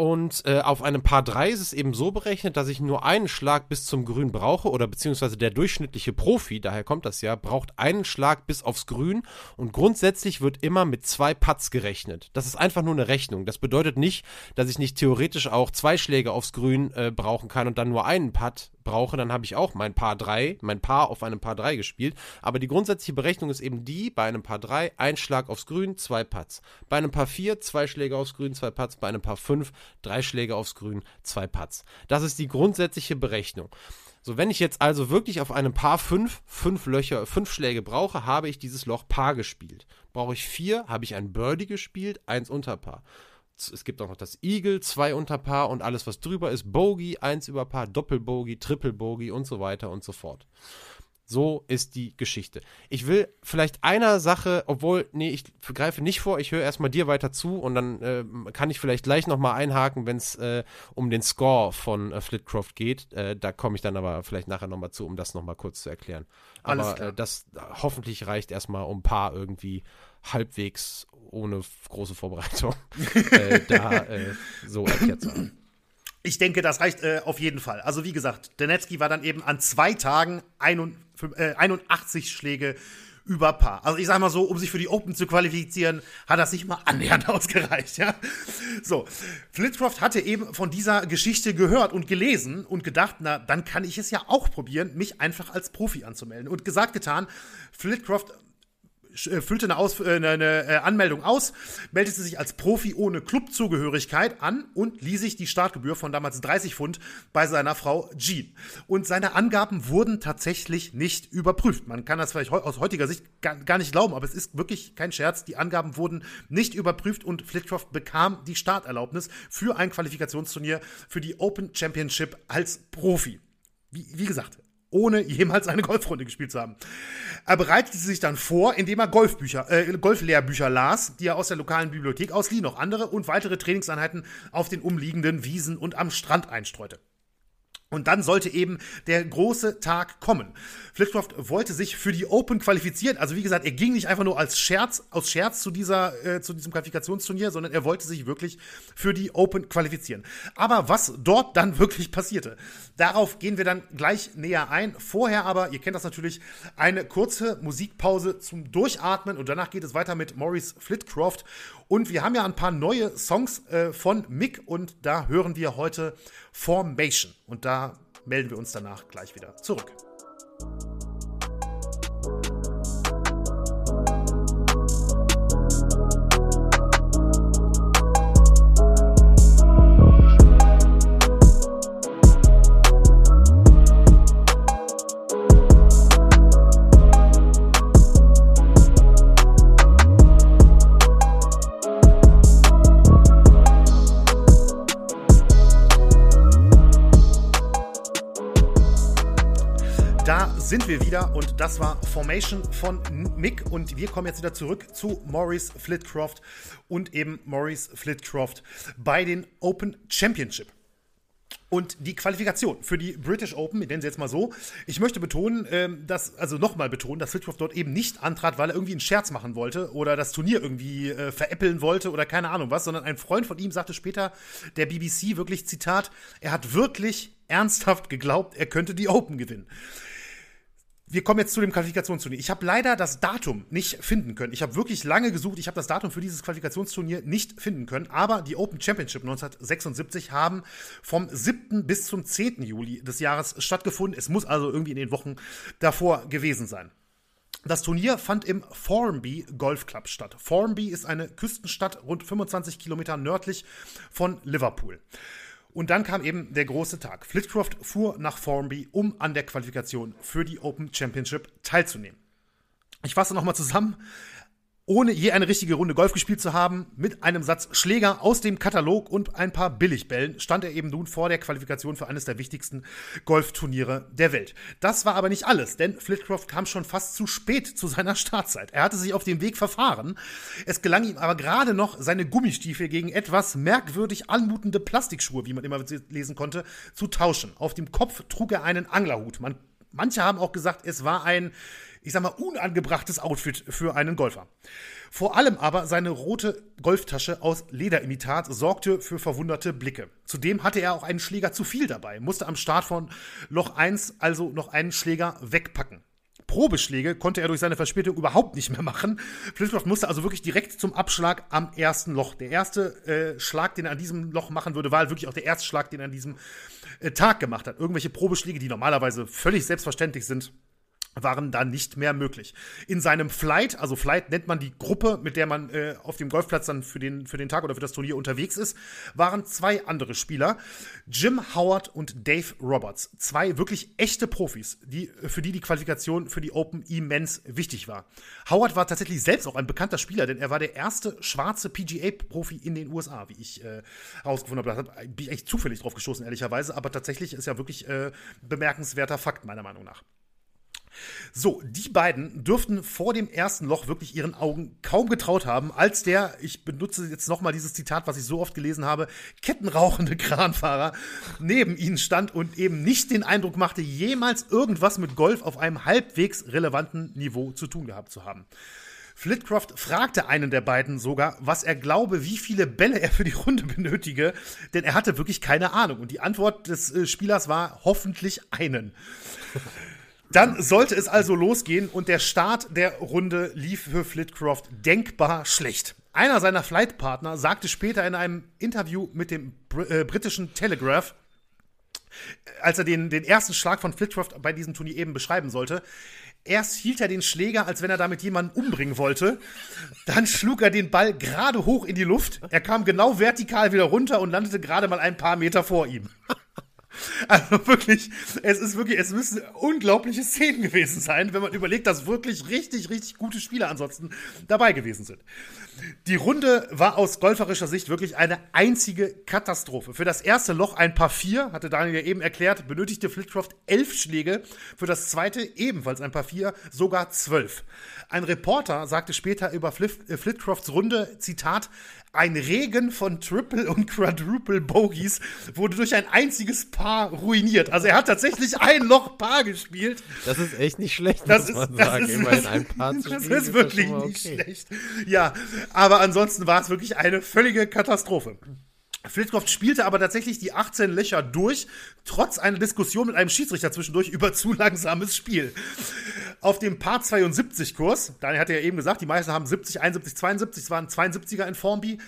und äh, auf einem Paar 3 ist es eben so berechnet, dass ich nur einen Schlag bis zum Grün brauche oder beziehungsweise der durchschnittliche Profi, daher kommt das ja, braucht einen Schlag bis aufs Grün und grundsätzlich wird immer mit zwei Putts gerechnet. Das ist einfach nur eine Rechnung. Das bedeutet nicht, dass ich nicht theoretisch auch zwei Schläge aufs Grün äh, brauchen kann und dann nur einen Putt brauche, dann habe ich auch mein Paar 3, mein Paar auf einem Paar 3 gespielt. Aber die grundsätzliche Berechnung ist eben die, bei einem Paar 3, ein Schlag aufs Grün, zwei Putts. Bei einem Paar 4, zwei Schläge aufs Grün, zwei Putts. Bei einem Paar 5, drei Schläge aufs Grün, zwei Putts. Das ist die grundsätzliche Berechnung. So, wenn ich jetzt also wirklich auf einem Paar 5, fünf Löcher, fünf Schläge brauche, habe ich dieses Loch Paar gespielt. Brauche ich vier, habe ich ein Birdie gespielt, eins Unterpaar es gibt auch noch das Eagle, zwei Unterpaar und alles, was drüber ist, Bogey, eins Überpaar, Doppelbogey, Triple Bogey und so weiter und so fort. So ist die Geschichte. Ich will vielleicht einer Sache, obwohl, nee, ich greife nicht vor, ich höre erstmal dir weiter zu und dann äh, kann ich vielleicht gleich nochmal einhaken, wenn es äh, um den Score von äh, Flitcroft geht. Äh, da komme ich dann aber vielleicht nachher nochmal zu, um das nochmal kurz zu erklären. Aber äh, das hoffentlich reicht erstmal, um ein paar irgendwie halbwegs ohne große Vorbereitung [LAUGHS] äh, da äh, so erklärt zu haben. Ich denke, das reicht äh, auf jeden Fall. Also wie gesagt, Denetsky war dann eben an zwei Tagen 81, äh, 81 Schläge über Paar. Also ich sag mal so, um sich für die Open zu qualifizieren, hat das nicht mal annähernd [LAUGHS] ausgereicht, ja. So, Flitcroft hatte eben von dieser Geschichte gehört und gelesen und gedacht, na, dann kann ich es ja auch probieren, mich einfach als Profi anzumelden. Und gesagt, getan, Flitcroft füllte eine, aus, äh, eine, äh, Anmeldung aus, meldete sich als Profi ohne Clubzugehörigkeit an und ließ sich die Startgebühr von damals 30 Pfund bei seiner Frau Jean. Und seine Angaben wurden tatsächlich nicht überprüft. Man kann das vielleicht aus heutiger Sicht gar, nicht glauben, aber es ist wirklich kein Scherz. Die Angaben wurden nicht überprüft und Flitcroft bekam die Starterlaubnis für ein Qualifikationsturnier für die Open Championship als Profi. Wie, wie gesagt, ohne jemals eine Golfrunde gespielt zu haben. Er bereitete sich dann vor, indem er Golfbücher, äh, Golflehrbücher las, die er aus der lokalen Bibliothek auslieh, noch andere und weitere Trainingseinheiten auf den umliegenden Wiesen und am Strand einstreute. Und dann sollte eben der große Tag kommen. Flitcroft wollte sich für die Open qualifizieren. Also wie gesagt, er ging nicht einfach nur als Scherz, aus Scherz zu, dieser, äh, zu diesem Qualifikationsturnier, sondern er wollte sich wirklich für die Open qualifizieren. Aber was dort dann [LAUGHS] wirklich passierte, darauf gehen wir dann gleich näher ein. Vorher aber, ihr kennt das natürlich, eine kurze Musikpause zum Durchatmen und danach geht es weiter mit Maurice Flitcroft. Und wir haben ja ein paar neue Songs äh, von Mick und da hören wir heute Formation. Und da melden wir uns danach gleich wieder zurück. Sind wir wieder und das war Formation von Mick und wir kommen jetzt wieder zurück zu Maurice Flitcroft und eben Maurice Flitcroft bei den Open Championship. Und die Qualifikation für die British Open, wir nennen sie jetzt mal so. Ich möchte betonen, ähm, dass, also nochmal betonen, dass Flitcroft dort eben nicht antrat, weil er irgendwie einen Scherz machen wollte oder das Turnier irgendwie äh, veräppeln wollte oder keine Ahnung was, sondern ein Freund von ihm sagte später der BBC wirklich, Zitat, er hat wirklich ernsthaft geglaubt, er könnte die Open gewinnen. Wir kommen jetzt zu dem Qualifikationsturnier. Ich habe leider das Datum nicht finden können. Ich habe wirklich lange gesucht. Ich habe das Datum für dieses Qualifikationsturnier nicht finden können. Aber die Open Championship 1976 haben vom 7. bis zum 10. Juli des Jahres stattgefunden. Es muss also irgendwie in den Wochen davor gewesen sein. Das Turnier fand im Formby Golf Club statt. Formby ist eine Küstenstadt rund 25 Kilometer nördlich von Liverpool. Und dann kam eben der große Tag. Flitcroft fuhr nach Formby, um an der Qualifikation für die Open Championship teilzunehmen. Ich fasse nochmal zusammen. Ohne je eine richtige Runde Golf gespielt zu haben, mit einem Satz Schläger aus dem Katalog und ein paar Billigbällen, stand er eben nun vor der Qualifikation für eines der wichtigsten Golfturniere der Welt. Das war aber nicht alles, denn Flitcroft kam schon fast zu spät zu seiner Startzeit. Er hatte sich auf dem Weg verfahren. Es gelang ihm aber gerade noch, seine Gummistiefel gegen etwas merkwürdig anmutende Plastikschuhe, wie man immer lesen konnte, zu tauschen. Auf dem Kopf trug er einen Anglerhut. Man, manche haben auch gesagt, es war ein ich sag mal, unangebrachtes Outfit für einen Golfer. Vor allem aber seine rote Golftasche aus Lederimitat sorgte für verwunderte Blicke. Zudem hatte er auch einen Schläger zu viel dabei, musste am Start von Loch 1 also noch einen Schläger wegpacken. Probeschläge konnte er durch seine Verspätung überhaupt nicht mehr machen. Flitcroft musste also wirklich direkt zum Abschlag am ersten Loch. Der erste äh, Schlag, den er an diesem Loch machen würde, war wirklich auch der erste Schlag, den er an diesem Tag gemacht hat. Irgendwelche Probeschläge, die normalerweise völlig selbstverständlich sind, waren dann nicht mehr möglich. In seinem Flight, also Flight nennt man die Gruppe, mit der man äh, auf dem Golfplatz dann für den, für den Tag oder für das Turnier unterwegs ist, waren zwei andere Spieler, Jim Howard und Dave Roberts. Zwei wirklich echte Profis, die, für die die Qualifikation für die Open immens wichtig war. Howard war tatsächlich selbst auch ein bekannter Spieler, denn er war der erste schwarze PGA-Profi in den USA, wie ich äh, herausgefunden habe. Bin ich echt zufällig drauf gestoßen, ehrlicherweise, aber tatsächlich ist ja wirklich äh, bemerkenswerter Fakt, meiner Meinung nach. So, die beiden dürften vor dem ersten Loch wirklich ihren Augen kaum getraut haben, als der, ich benutze jetzt nochmal dieses Zitat, was ich so oft gelesen habe, kettenrauchende [LAUGHS] Kranfahrer neben ihnen stand und eben nicht den Eindruck machte, jemals irgendwas mit Golf auf einem halbwegs relevanten Niveau zu tun gehabt zu haben. Flitcroft fragte einen der beiden sogar, was er glaube, wie viele Bälle er für die Runde [LAUGHS] benötige, denn er hatte wirklich keine Ahnung. Und die Antwort des äh, Spielers war hoffentlich einen. Dann sollte es also losgehen und der Start der Runde lief für Flitcroft denkbar schlecht. Einer seiner Flightpartner sagte später in einem Interview mit dem Br äh, britischen Telegraph, als er den, den ersten Schlag von Flitcroft bei diesem Turnier eben beschreiben sollte, Erst hielt er den Schläger, als wenn er damit jemanden umbringen wollte. Dann schlug er den Ball gerade hoch in die Luft. Er kam genau vertikal wieder runter und landete gerade mal ein paar Meter vor ihm. Also wirklich, es ist wirklich, es müssen unglaubliche Szenen gewesen sein, wenn man überlegt, dass wirklich richtig, richtig gute Spieler ansonsten dabei gewesen sind. Die Runde war aus golferischer Sicht wirklich eine einzige Katastrophe. Für das erste Loch ein paar vier, hatte Daniel ja eben erklärt, benötigte Flitcroft elf Schläge. Für das zweite ebenfalls ein paar vier, sogar zwölf. Ein Reporter sagte später über äh, Flitcrofts Runde, Zitat, ein Regen von Triple und Quadruple Bogies wurde durch ein einziges Paar ruiniert. Also er hat tatsächlich ein Loch Paar gespielt. Das ist echt nicht schlecht, das muss ist, man sagen. Das ist, Immerhin ein Paar zu [LAUGHS] spielen. Das ist wirklich das nicht schlecht. Ja, aber ansonsten war es wirklich eine völlige Katastrophe. Flitcroft spielte aber tatsächlich die 18 Löcher durch, trotz einer Diskussion mit einem Schiedsrichter zwischendurch über zu langsames Spiel. Auf dem Paar 72 Kurs, Daniel hatte ja eben gesagt, die meisten haben 70, 71, 72, es waren 72er in Formby.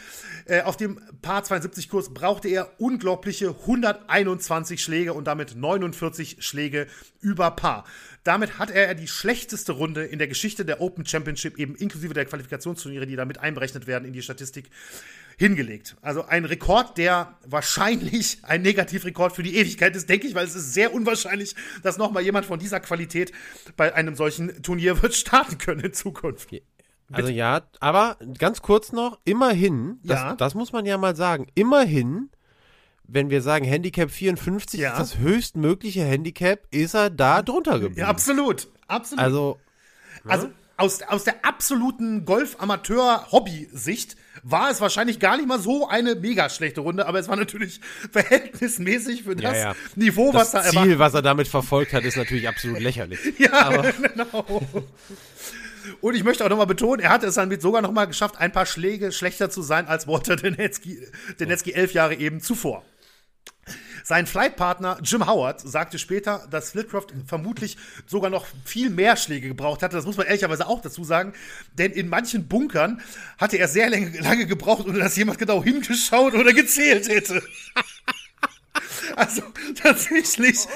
Äh, auf dem Paar 72 Kurs brauchte er unglaubliche 121 Schläge und damit 49 Schläge über Paar. Damit hat er die schlechteste Runde in der Geschichte der Open Championship, eben inklusive der Qualifikationsturniere, die damit einberechnet werden in die Statistik, hingelegt. Also ein Rekord, der wahrscheinlich [LAUGHS] ein Negativrekord für die Ewigkeit ist, denke ich, weil es ist sehr unwahrscheinlich, dass nochmal jemand von dieser Qualität bei einem solchen Turnier [LAUGHS] wird starten können in Zukunft. Also ja, aber ganz kurz noch, immerhin, das, ja. das muss man ja mal sagen, immerhin wenn wir sagen Handicap 54 ja. ist das höchstmögliche Handicap, ist er da drunter geblieben. Ja, absolut. Absolut. Also, ne? also aus, aus der absoluten Golf-Amateur-Hobby-Sicht war es wahrscheinlich gar nicht mal so eine mega schlechte Runde, aber es war natürlich [LAUGHS] verhältnismäßig für das ja, ja. Niveau, das was da Ziel, was er damit verfolgt hat, ist natürlich absolut lächerlich. [LAUGHS] ja, aber [LAUGHS] genau. Und ich möchte auch nochmal betonen, er hat es dann mit sogar nochmal geschafft, ein paar Schläge schlechter zu sein als Walter Denetzky, Denetzky elf Jahre eben zuvor. Sein Flightpartner Jim Howard sagte später, dass Flitcroft vermutlich sogar noch viel mehr Schläge gebraucht hatte. Das muss man ehrlicherweise auch dazu sagen, denn in manchen Bunkern hatte er sehr lange, gebraucht, ohne dass jemand genau hingeschaut oder gezählt hätte. [LAUGHS] also tatsächlich.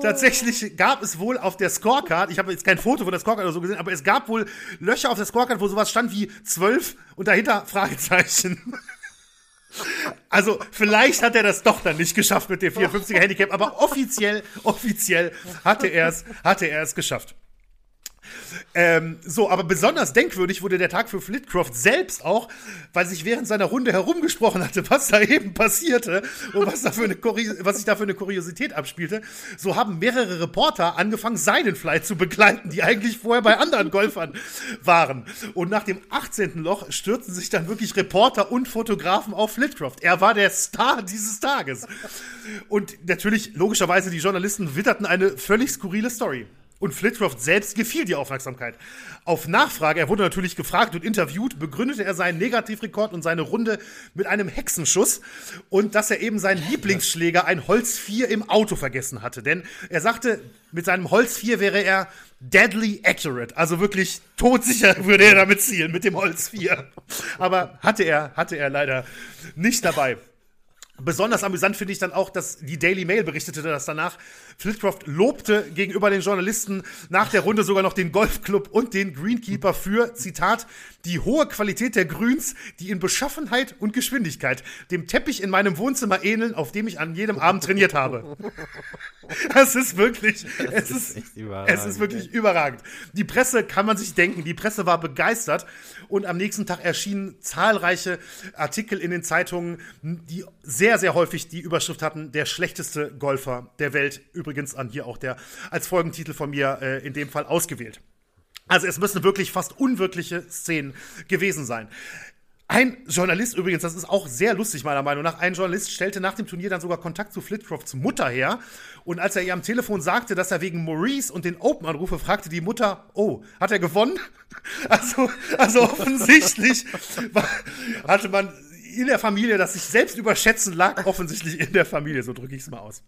Tatsächlich gab es wohl auf der Scorecard, ich habe jetzt kein Foto von der Scorecard oder so gesehen, aber es gab wohl Löcher auf der Scorecard, wo sowas stand wie 12 und dahinter Fragezeichen. [LAUGHS] Also, vielleicht hat er das doch dann nicht geschafft mit dem [LAUGHS] 54er Handicap, aber offiziell, offiziell hatte er es, hatte er es geschafft. Ähm, so, aber besonders denkwürdig wurde der Tag für Flitcroft selbst auch, weil sich während seiner Runde herumgesprochen hatte, was da eben passierte und was, da für eine was sich da für eine Kuriosität abspielte. So haben mehrere Reporter angefangen, seinen Flight zu begleiten, die eigentlich vorher bei anderen Golfern waren. Und nach dem 18. Loch stürzten sich dann wirklich Reporter und Fotografen auf Flitcroft. Er war der Star dieses Tages. Und natürlich, logischerweise, die Journalisten witterten eine völlig skurrile Story. Und Flitcroft selbst gefiel die Aufmerksamkeit. Auf Nachfrage, er wurde natürlich gefragt und interviewt, begründete er seinen Negativrekord und seine Runde mit einem Hexenschuss und dass er eben seinen Lieblingsschläger, ein Holz 4, im Auto vergessen hatte. Denn er sagte, mit seinem Holz 4 wäre er deadly accurate. Also wirklich todsicher [LAUGHS] würde er damit zielen mit dem Holz 4. Aber hatte er, hatte er leider nicht dabei. Besonders amüsant finde ich dann auch, dass die Daily Mail berichtete, dass danach Flitcroft lobte gegenüber den Journalisten nach der Runde sogar noch den Golfclub und den Greenkeeper für, Zitat, die hohe Qualität der Grüns, die in Beschaffenheit und Geschwindigkeit dem Teppich in meinem Wohnzimmer ähneln, auf dem ich an jedem Abend trainiert habe. [LAUGHS] Es ist wirklich, es ist, ist es ist wirklich ey. überragend. Die Presse kann man sich denken, die Presse war begeistert und am nächsten Tag erschienen zahlreiche Artikel in den Zeitungen, die sehr, sehr häufig die Überschrift hatten, der schlechteste Golfer der Welt. Übrigens an hier auch der als Folgentitel von mir äh, in dem Fall ausgewählt. Also es müssen wirklich fast unwirkliche Szenen gewesen sein. Ein Journalist übrigens, das ist auch sehr lustig meiner Meinung nach, ein Journalist stellte nach dem Turnier dann sogar Kontakt zu Flitcrofts Mutter her. Und als er ihr am Telefon sagte, dass er wegen Maurice und den Open anrufe, fragte die Mutter, oh, hat er gewonnen? [LAUGHS] Also, also offensichtlich hatte man in der Familie, dass sich selbst überschätzen lag offensichtlich in der Familie, so drücke ich es mal aus.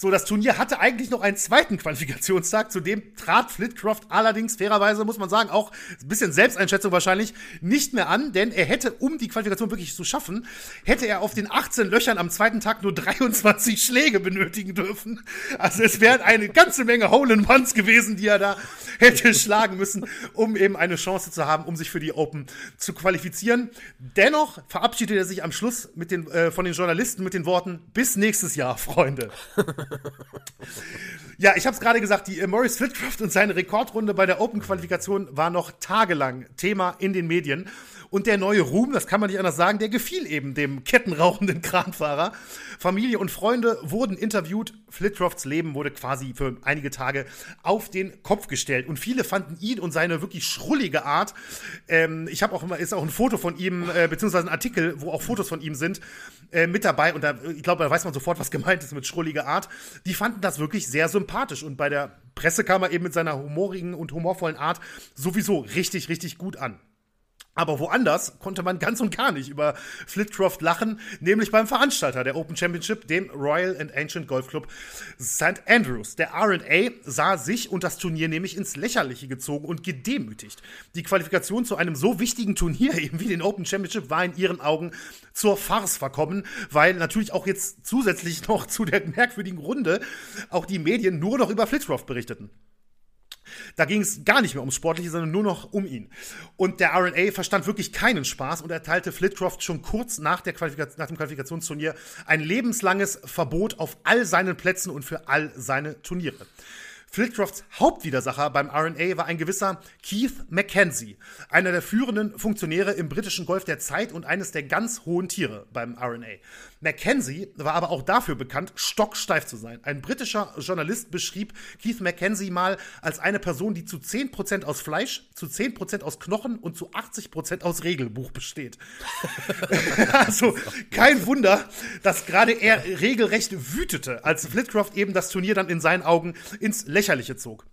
So, das Turnier hatte eigentlich noch einen zweiten Qualifikationstag, zu dem trat Flitcroft allerdings fairerweise, muss man sagen, auch ein bisschen Selbsteinschätzung wahrscheinlich, nicht mehr an, denn er hätte, um die Qualifikation wirklich zu schaffen, hätte er auf den 18 Löchern am zweiten Tag nur 23 Schläge benötigen dürfen. Also es wären eine ganze Menge Hole-in-Ones gewesen, die er da hätte [LAUGHS] schlagen müssen, um eben eine Chance zu haben, um sich für die Open zu qualifizieren. Dennoch verabschiedet er sich am Schluss mit den, äh, von den Journalisten mit den Worten, bis nächstes Jahr, Freunde. [LAUGHS] [LAUGHS] ja, ich habe es gerade gesagt, die äh, Maurice Flitcroft und seine Rekordrunde bei der Open-Qualifikation war noch tagelang Thema in den Medien. Und der neue Ruhm, das kann man nicht anders sagen, der gefiel eben dem kettenrauchenden [LAUGHS] Kranfahrer. Familie und Freunde wurden interviewt. Flitcrofts Leben wurde quasi für einige Tage auf den Kopf gestellt. Und viele fanden ihn und seine wirklich schrullige Art. Ähm, ich habe auch immer, ist auch ein Foto von ihm, äh, beziehungsweise ein Artikel, wo auch Fotos von ihm sind, äh, mit dabei. Und da, ich glaube, da weiß man sofort, was gemeint ist mit schrullige Art. Die fanden das wirklich sehr sympathisch. Und bei der Presse kam er eben mit seiner humorigen und humorvollen Art sowieso richtig, richtig gut an. Aber woanders konnte man ganz und gar nicht über Flitcroft lachen, nämlich beim Veranstalter der Open Championship, dem Royal and Ancient Golf Club St. Andrews. Der RA sah sich und das Turnier nämlich ins Lächerliche gezogen und gedemütigt. Die Qualifikation zu einem so wichtigen Turnier [LAUGHS] eben wie den Open Championship war in ihren Augen zur Farce verkommen, weil natürlich auch jetzt zusätzlich [LAUGHS] noch zu der merkwürdigen Runde auch die Medien nur noch über Flitcroft berichteten. Da ging es gar nicht mehr ums Sportliche, sondern nur noch um ihn. Und der RNA verstand wirklich keinen Spaß und erteilte Flitcroft schon kurz nach, der nach dem Qualifikationsturnier ein lebenslanges Verbot auf all seinen Plätzen und für all seine Turniere. Flitcrofts Hauptwidersacher beim RNA war ein gewisser Keith Mackenzie, einer der führenden Funktionäre im britischen Golf der Zeit und eines der ganz hohen Tiere beim RNA. Mackenzie war aber auch dafür bekannt, stocksteif zu sein. Ein britischer Journalist beschrieb Keith Mackenzie mal als eine Person, die zu 10% aus Fleisch, zu 10% aus Knochen und zu 80% aus Regelbuch besteht. [LAUGHS] also kein Wunder, dass gerade er regelrecht wütete, als Flitcroft eben das Turnier dann in seinen Augen ins Lächerliche zog.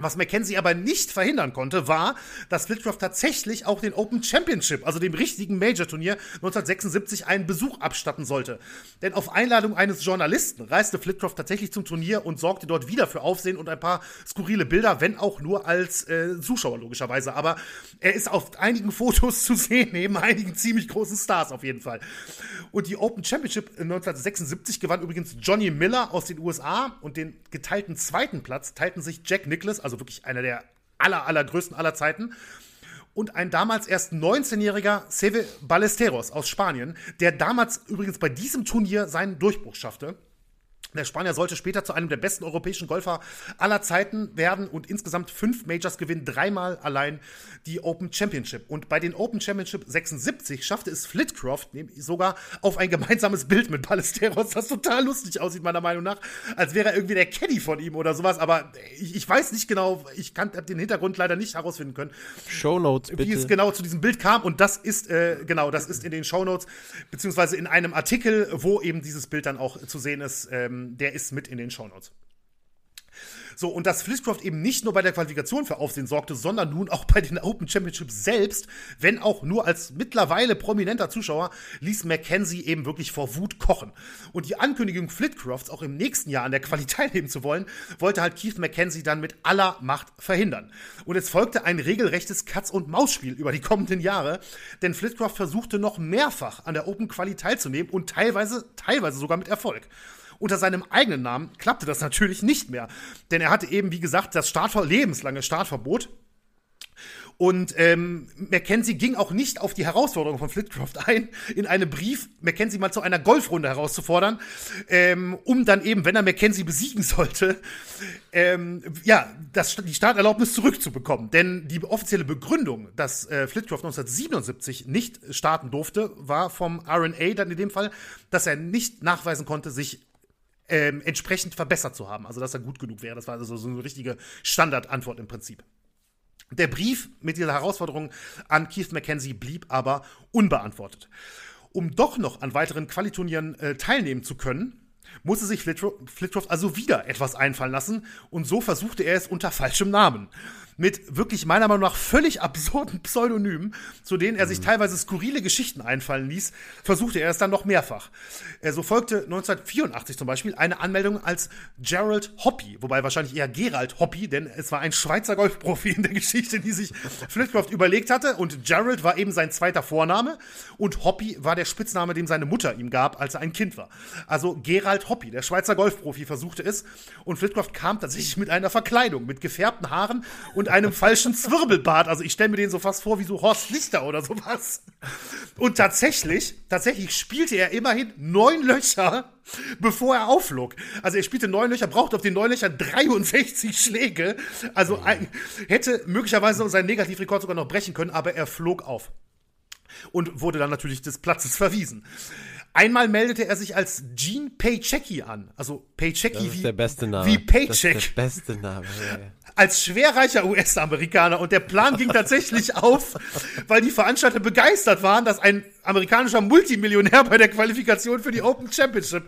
Was Mackenzie aber nicht verhindern konnte, war, dass Flitcroft tatsächlich auch den Open Championship, also dem richtigen Major-Turnier 1976, einen Besuch abstatten sollte. Denn auf Einladung eines Journalisten reiste Flitcroft tatsächlich zum Turnier und sorgte dort wieder für Aufsehen und ein paar skurrile Bilder, wenn auch nur als äh, Zuschauer logischerweise. Aber er ist auf einigen Fotos zu sehen, neben einigen ziemlich großen Stars auf jeden Fall. Und die Open Championship 1976 gewann übrigens Johnny Miller aus den USA und den geteilten zweiten Platz teilten sich Jack Nicklaus, also wirklich einer der aller, allergrößten aller Zeiten. Und ein damals erst 19-jähriger Seve Ballesteros aus Spanien, der damals übrigens bei diesem Turnier seinen Durchbruch schaffte. Der Spanier sollte später zu einem der besten europäischen Golfer aller Zeiten werden und insgesamt fünf Majors gewinnen, dreimal allein die Open Championship. Und bei den Open Championship 76 schaffte es Flitcroft sogar auf ein gemeinsames Bild mit Ballesteros, das total lustig aussieht, meiner Meinung nach, als wäre er irgendwie der Caddy von ihm oder sowas. Aber ich, ich weiß nicht genau, ich kann den Hintergrund leider nicht herausfinden können. Shownotes, bitte. Wie es genau zu diesem Bild kam. Und das ist, äh, genau, das ist in den Shownotes, beziehungsweise in einem Artikel, wo eben dieses Bild dann auch zu sehen ist. Ähm, der ist mit in den Shownotes. So, und dass Flitcroft eben nicht nur bei der Qualifikation für Aufsehen sorgte, sondern nun auch bei den Open Championships selbst, wenn auch nur als mittlerweile prominenter Zuschauer, ließ Mackenzie eben wirklich vor Wut kochen. Und die Ankündigung Flitcrofts auch im nächsten Jahr an der Qualität [LAUGHS] teilnehmen zu wollen, wollte halt Keith Mackenzie dann mit aller Macht verhindern. Und es folgte ein regelrechtes Katz-und-Maus-Spiel über die kommenden Jahre, denn Flitcroft versuchte noch mehrfach an der Open Quali teilzunehmen und teilweise, teilweise sogar mit Erfolg. Unter seinem eigenen Namen klappte das natürlich nicht mehr. Denn er hatte eben, wie gesagt, das Startver lebenslange Startverbot. Und ähm, Mackenzie ging auch nicht auf die Herausforderung von Flitcroft ein, in einem Brief Mackenzie mal zu einer Golfrunde herauszufordern, ähm, um dann eben, wenn er Mackenzie besiegen sollte, ähm, ja, das, die Starterlaubnis zurückzubekommen. Denn die offizielle Begründung, dass äh, Flitcroft 1977 nicht starten durfte, war vom RNA dann in dem Fall, dass er nicht nachweisen konnte, sich ähm, entsprechend verbessert zu haben. Also, dass er gut genug wäre. Das war also so eine richtige Standardantwort im Prinzip. Der Brief mit dieser Herausforderung an Keith McKenzie blieb aber unbeantwortet. Um doch noch an weiteren Qualiturnieren äh, teilnehmen zu können, musste sich Flitcroft also wieder etwas einfallen lassen und so versuchte er es unter falschem Namen mit wirklich meiner Meinung nach völlig absurden [LAUGHS] Pseudonymen, zu denen er sich mhm. teilweise skurrile Geschichten einfallen ließ, versuchte er es dann noch mehrfach. Äh, so folgte 1984 zum Beispiel eine Anmeldung als Gerald Hoppy, wobei wahrscheinlich eher Gerald Hoppy, denn es war ein Schweizer Golfprofi in der Geschichte, die sich Flitcroft überlegt hatte und Gerald war eben sein zweiter Vorname und Hoppy war der Spitzname, den seine Mutter ihm gab, als er ein Kind war. Also Gerald Hoppy, der Schweizer Golfprofi, versuchte es und Flitcroft kam tatsächlich mit einer Verkleidung, mit gefärbten Haaren und einem falschen Zwirbelbart. Also ich stelle mir den so fast vor wie so Horst Lichter oder sowas. Und tatsächlich, tatsächlich spielte er immerhin neun Löcher, bevor er aufflog. Also er spielte neun Löcher, brauchte auf den neun Löchern 63 Schläge. Also hätte möglicherweise seinen Negativrekord sogar noch brechen können, aber er flog auf. Und wurde dann natürlich des Platzes verwiesen. Einmal meldete er sich als Gene Paychecki an. Also Paychecki das ist wie, der beste Name. wie Paycheck. Das ist der beste Name. Ja. Als schwerreicher US-Amerikaner. Und der Plan ging tatsächlich [LAUGHS] auf, weil die Veranstalter begeistert waren, dass ein amerikanischer Multimillionär bei der Qualifikation für die Open Championship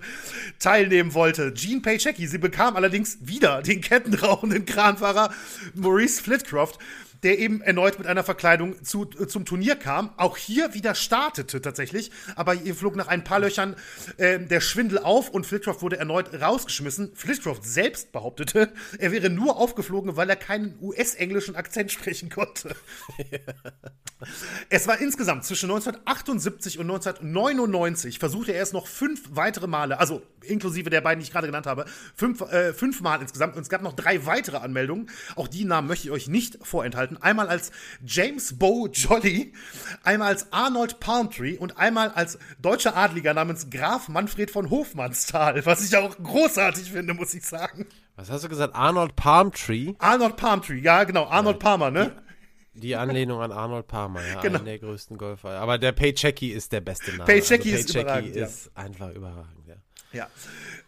teilnehmen wollte. Gene Paychecki. Sie bekam allerdings wieder den kettenrauchenden Kranfahrer Maurice Flitcroft der eben erneut mit einer Verkleidung zu, äh, zum Turnier kam. Auch hier wieder startete tatsächlich, aber hier flog nach ein paar Löchern äh, der Schwindel auf und Flitcroft wurde erneut rausgeschmissen. Flitcroft selbst behauptete, [LAUGHS] er wäre nur aufgeflogen, weil er keinen US-englischen Akzent sprechen konnte. es war insgesamt zwischen 1978 und 1999 versuchte er es noch fünf weitere Male, also inklusive der beiden, die ich gerade genannt habe, fünf, äh, fünfmal insgesamt. Und es gab noch drei weitere Anmeldungen. Auch die Namen möchte ich euch nicht vorenthalten. Einmal als James Bow Jolly, einmal als Arnold Palmtree und einmal als deutscher Adliger namens Graf Manfred von Hofmannsthal, was ich auch großartig finde, muss ich sagen. Was hast du gesagt? Arnold Palmtree? Arnold Palmtree, ja, genau. Arnold Palmer, ne? Die, Anlehnung an Arnold Palmer, ja, genau. einer der größten Golfer. Aber der Paychecki ist der beste Name. Paychecki also ist überragend. ist ja. einfach überragend, ja. Ja.